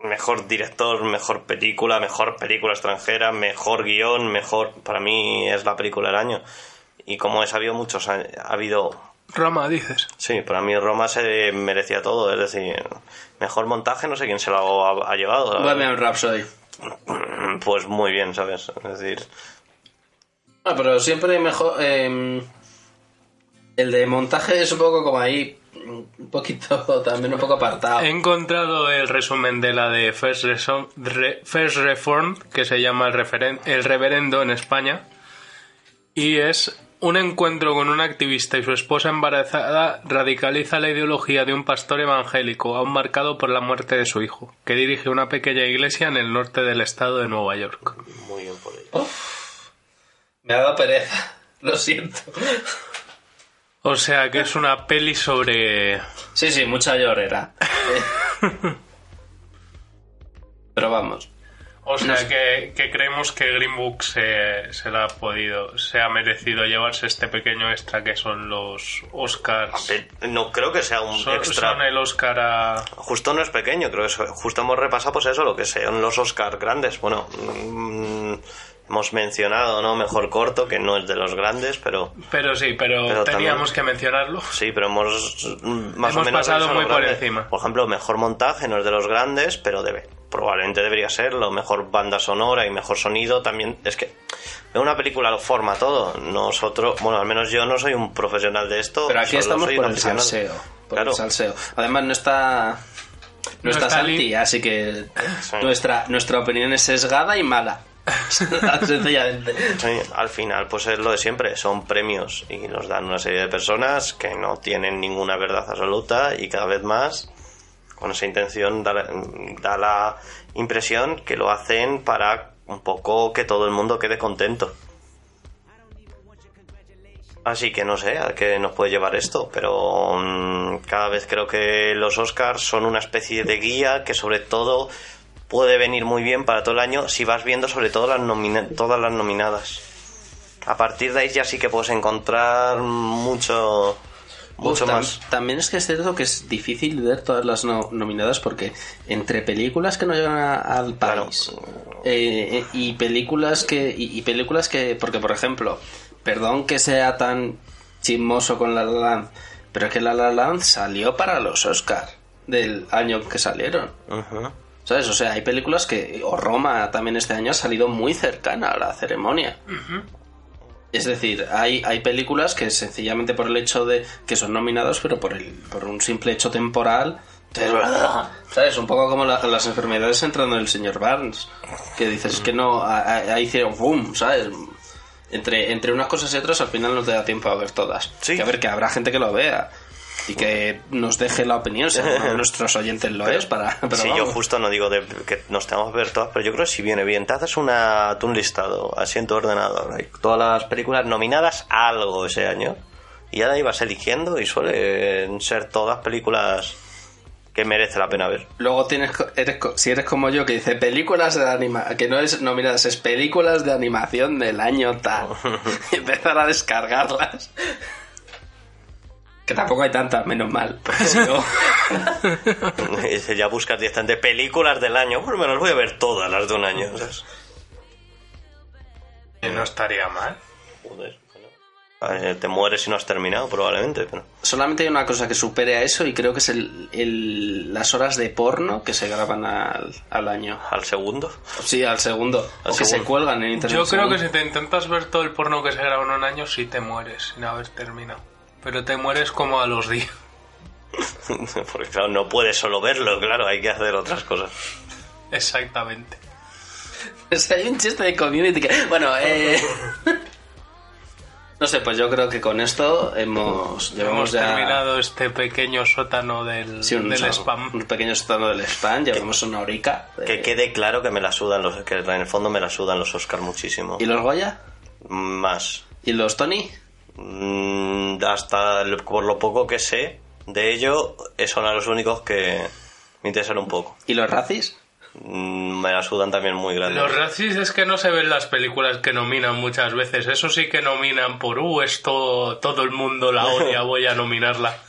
[SPEAKER 2] mejor director, mejor película, mejor película extranjera, mejor guion, mejor, para mí es la película del año. Y como he sabido muchos, ha, habido...
[SPEAKER 3] Roma, dices.
[SPEAKER 2] Sí, para mí Roma se merecía todo. Es decir, mejor montaje, no sé quién se lo ha, llevado.
[SPEAKER 1] Bohemian Rhapsody. *clears throat*
[SPEAKER 2] Pues muy bien, ¿sabes? Es decir...
[SPEAKER 1] Ah, pero siempre mejor... Em, el de montaje es un poco como ahí un poquito *laughs* también un poco apartado.
[SPEAKER 3] He encontrado el resumen de la de First, Reform, que se llama el, el reverendo en España, y es un encuentro con un activista y su esposa embarazada radicaliza la ideología de un pastor evangélico, aún marcado por la muerte de su hijo, que dirige una pequeña iglesia en el norte del estado de Nueva York.
[SPEAKER 2] Muy bien por ello.
[SPEAKER 1] me ha dado pereza, *laughs* lo siento.
[SPEAKER 3] O sea que es una peli sobre...
[SPEAKER 1] Sí, sí, mucha llorera. *laughs* Pero vamos.
[SPEAKER 3] O sea que, creemos que Green Book se, se ha podido, se ha merecido llevarse este pequeño extra que son los Oscars.
[SPEAKER 2] No creo que sea un extra.
[SPEAKER 3] Son el Oscar a...
[SPEAKER 2] Justo no es pequeño, creo que justo hemos repasado pues eso, lo que son los Oscars grandes. Bueno, mm, hemos mencionado, ¿no? Mejor corto, que no es de los grandes, pero...
[SPEAKER 3] Pero sí, pero, teníamos que mencionarlo.
[SPEAKER 2] Sí, pero hemos más
[SPEAKER 3] o
[SPEAKER 2] menos...
[SPEAKER 3] pasado muy por encima.
[SPEAKER 2] Por ejemplo, mejor montaje no es de los grandes, pero debe probablemente debería ser lo mejor banda sonora y mejor sonido también. Es que en una película lo forma todo. Nosotros bueno al menos yo no soy un profesional de esto
[SPEAKER 1] pero aquí estamos por el salseo por el salseo. Además no está no, está, Santi así que nuestra nuestra opinión es sesgada y mala *laughs* Sencillamente.
[SPEAKER 2] al final, pues es lo de siempre, son premios y nos dan una serie de personas que no tienen ninguna verdad absoluta y cada vez más con esa intención da, la impresión que lo hacen para un poco que todo el mundo quede contento. Así que no sé a qué nos puede llevar esto, pero mm, cada vez creo que los Oscars son una especie de guía que sobre todo puede venir muy bien para todo el año si vas viendo sobre todo las todas las nominadas. A partir de ahí ya sí que puedes encontrar mucho mucho
[SPEAKER 1] Uf, tam-
[SPEAKER 2] más.
[SPEAKER 1] También es que es cierto que es difícil ver todas las no- nominadas porque entre películas que no llegan a- al
[SPEAKER 2] Claro.
[SPEAKER 1] país eh, eh, y películas que y, y películas que porque por ejemplo perdón que sea tan chismoso con La La Land pero es que La La Land salió para los Oscar del año que salieron
[SPEAKER 2] Ujú.
[SPEAKER 1] ¿Sabes? O sea, hay películas que. O Roma también este año ha salido muy cercana a la ceremonia. Es decir, hay, hay películas que sencillamente por el hecho de que son nominados, pero por, el, por un simple hecho temporal. te- ¿Sabes? Un poco como la- las enfermedades entrando en el señor Barnes. Que dices, es que no. Ahí hicieron boom, ¿sabes? Entre, entre unas cosas y otras al final no te da tiempo a ver todas.
[SPEAKER 2] Sí.
[SPEAKER 1] Que a ver, que habrá gente que lo vea. Y que nos deje la opinión, si *laughs* nuestros oyentes lo es, para... *laughs* Pero
[SPEAKER 2] sí, yo
[SPEAKER 1] vamos.
[SPEAKER 2] justo no digo de que nos tenemos que ver todas, pero yo creo que si viene bien, te haces una, un listado así en tu ordenador, hay todas las películas nominadas a algo ese año, y ya de ahí vas eligiendo y suelen ser todas películas que merece la pena ver.
[SPEAKER 1] Luego tienes, eres, si eres como yo que dice películas de anima, que no es nominadas, es películas de animación del año tal. y *laughs* empezar a descargarlas. Que tampoco hay tantas, menos mal. porque si no-
[SPEAKER 2] Y *laughs* dice, ya buscas directamente películas del año, pues me las voy a ver todas las de un año. ¿sabes?
[SPEAKER 3] Que no estaría mal.
[SPEAKER 2] Joder, bueno. Te mueres si no has terminado, probablemente, pero...
[SPEAKER 1] Solamente hay una cosa que supere a eso y creo que es el, el- las horas de porno que se graban al, al año.
[SPEAKER 2] Al segundo.
[SPEAKER 1] Sí, al segundo.
[SPEAKER 2] Al
[SPEAKER 1] o que se
[SPEAKER 2] segundo.
[SPEAKER 1] cuelgan en internet.
[SPEAKER 3] Yo creo que si te intentas ver todo el porno que se graba en un año, sí te mueres sin haber terminado. Pero te mueres como a los días. *laughs*
[SPEAKER 2] Porque claro, no puedes solo verlo, claro, hay que hacer otras cosas.
[SPEAKER 3] Exactamente.
[SPEAKER 1] Es que hay un chiste de community que... Bueno, eh... *laughs* No sé, pues yo creo que con esto hemos... Llevamos
[SPEAKER 3] Hemos
[SPEAKER 1] ya...
[SPEAKER 3] terminado este pequeño sótano del,
[SPEAKER 1] Sí, un,
[SPEAKER 3] del spam.
[SPEAKER 1] un pequeño estado del spam, llevamos una horica. de-
[SPEAKER 2] Que quede claro que me la sudan los... Que en el fondo me la sudan los Oscar muchísimo.
[SPEAKER 1] ¿Y los Goya?
[SPEAKER 2] Más.
[SPEAKER 1] ¿Y los Tony?
[SPEAKER 2] Mm, hasta el- por lo poco que sé de ello, son a los únicos que me interesan un poco.
[SPEAKER 1] ¿Y los Razzies?
[SPEAKER 2] Mm, me la sudan también muy grande.
[SPEAKER 3] Los racis es que no se ven las películas que nominan muchas veces. Eso sí que nominan por, uh, esto todo el mundo la odia, voy a nominarla. *laughs*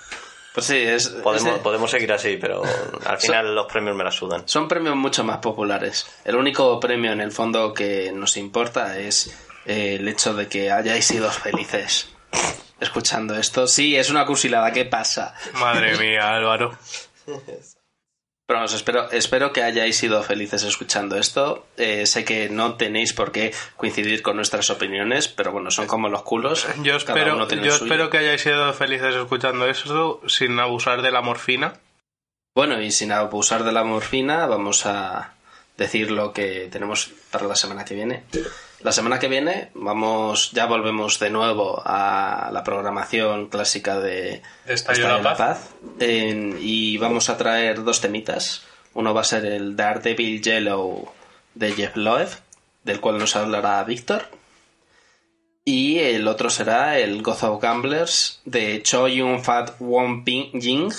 [SPEAKER 1] Pues sí, es...
[SPEAKER 2] Podemos,
[SPEAKER 1] ese-
[SPEAKER 2] podemos seguir así, pero al final los premios me la sudan.
[SPEAKER 1] Son premios mucho más populares. El único premio en el fondo que nos importa es eh, el hecho de que hayáis sido felices escuchando esto. Sí, es una cursilada, ¿qué pasa?
[SPEAKER 3] Madre mía, Álvaro.
[SPEAKER 1] Pero espero, espero que hayáis sido felices escuchando esto. Eh, sé que no tenéis por qué coincidir con nuestras opiniones, pero bueno, son como los culos.
[SPEAKER 3] Yo espero, yo espero que hayáis sido felices escuchando esto sin abusar de la morfina.
[SPEAKER 1] Bueno, y sin abusar de la morfina, vamos a decir lo que tenemos para la semana que viene. La semana que viene vamos, ya volvemos de nuevo a la programación clásica de
[SPEAKER 3] la Paz.
[SPEAKER 1] En- y vamos a traer dos temitas. Uno va a ser el Daredevil Yellow de Jeff Loeb, del cual nos hablará Víctor. Y el otro será el Goth of Gamblers de Cho Yun Fat Won Ping Ying,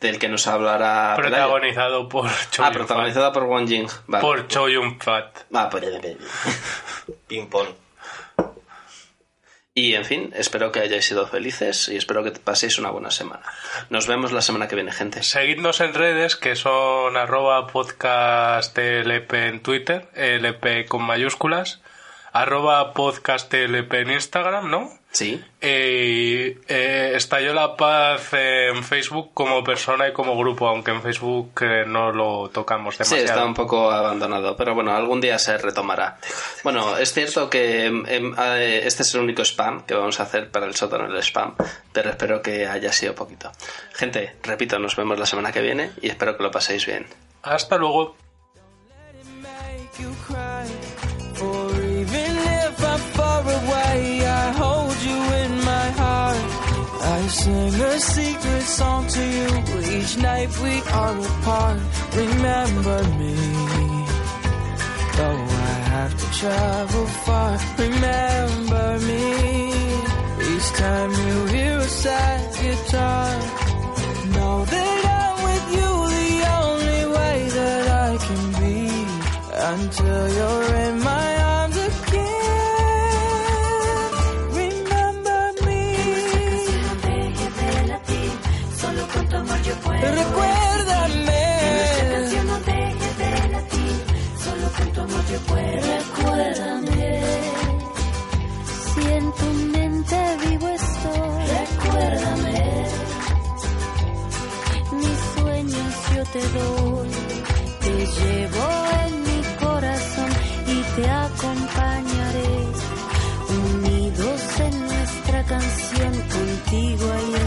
[SPEAKER 1] del que nos hablará.
[SPEAKER 3] Protagonizado por Cho
[SPEAKER 1] Ah,
[SPEAKER 3] Yun-fat.
[SPEAKER 1] protagonizada por Won Jing. Vale.
[SPEAKER 3] Por Cho Yun-fat.
[SPEAKER 1] Ah, pues- *laughs*
[SPEAKER 2] Ping pong.
[SPEAKER 1] Y en fin, espero que hayáis sido felices y espero que paséis una buena semana. Nos vemos la semana que viene, gente.
[SPEAKER 3] Seguidnos en redes que son arroba podcast LP en Twitter, LP con mayúsculas, arroba podcast LP en Instagram, ¿no?
[SPEAKER 1] Sí.
[SPEAKER 3] Y eh, estalló la paz en Facebook como persona y como grupo, aunque en Facebook eh, no lo tocamos
[SPEAKER 1] Sí,
[SPEAKER 3] demasiado.
[SPEAKER 1] está un poco abandonado, pero bueno, algún día se retomará. Bueno, es cierto que em, em, eh, este es el único spam que vamos a hacer para el sótano del spam, pero espero que haya sido poquito. Gente, repito, nos vemos la semana que viene y espero que lo paséis bien.
[SPEAKER 3] Hasta luego.
[SPEAKER 4] Sing a secret song to you each night we are apart. Remember me, though I have to travel far. Remember me each time you hear a sad guitar. Know that I'm with you the only way that I can be until you're in my
[SPEAKER 5] te doy. Te llevo en mi corazón y te acompañaré. Unidos en nuestra canción, contigo ahí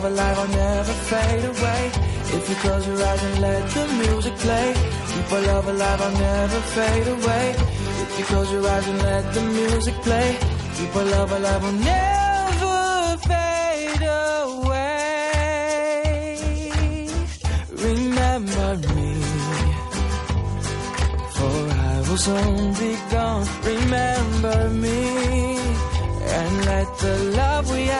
[SPEAKER 4] keep our love alive, I'll never fade away. If you close your eyes and let the music play, keep our love alive, I'll never fade away. If you close your eyes and let the music play, keep our love alive, I'll never fade away. Remember me. For I will soon be gone. Remember me and let the love we have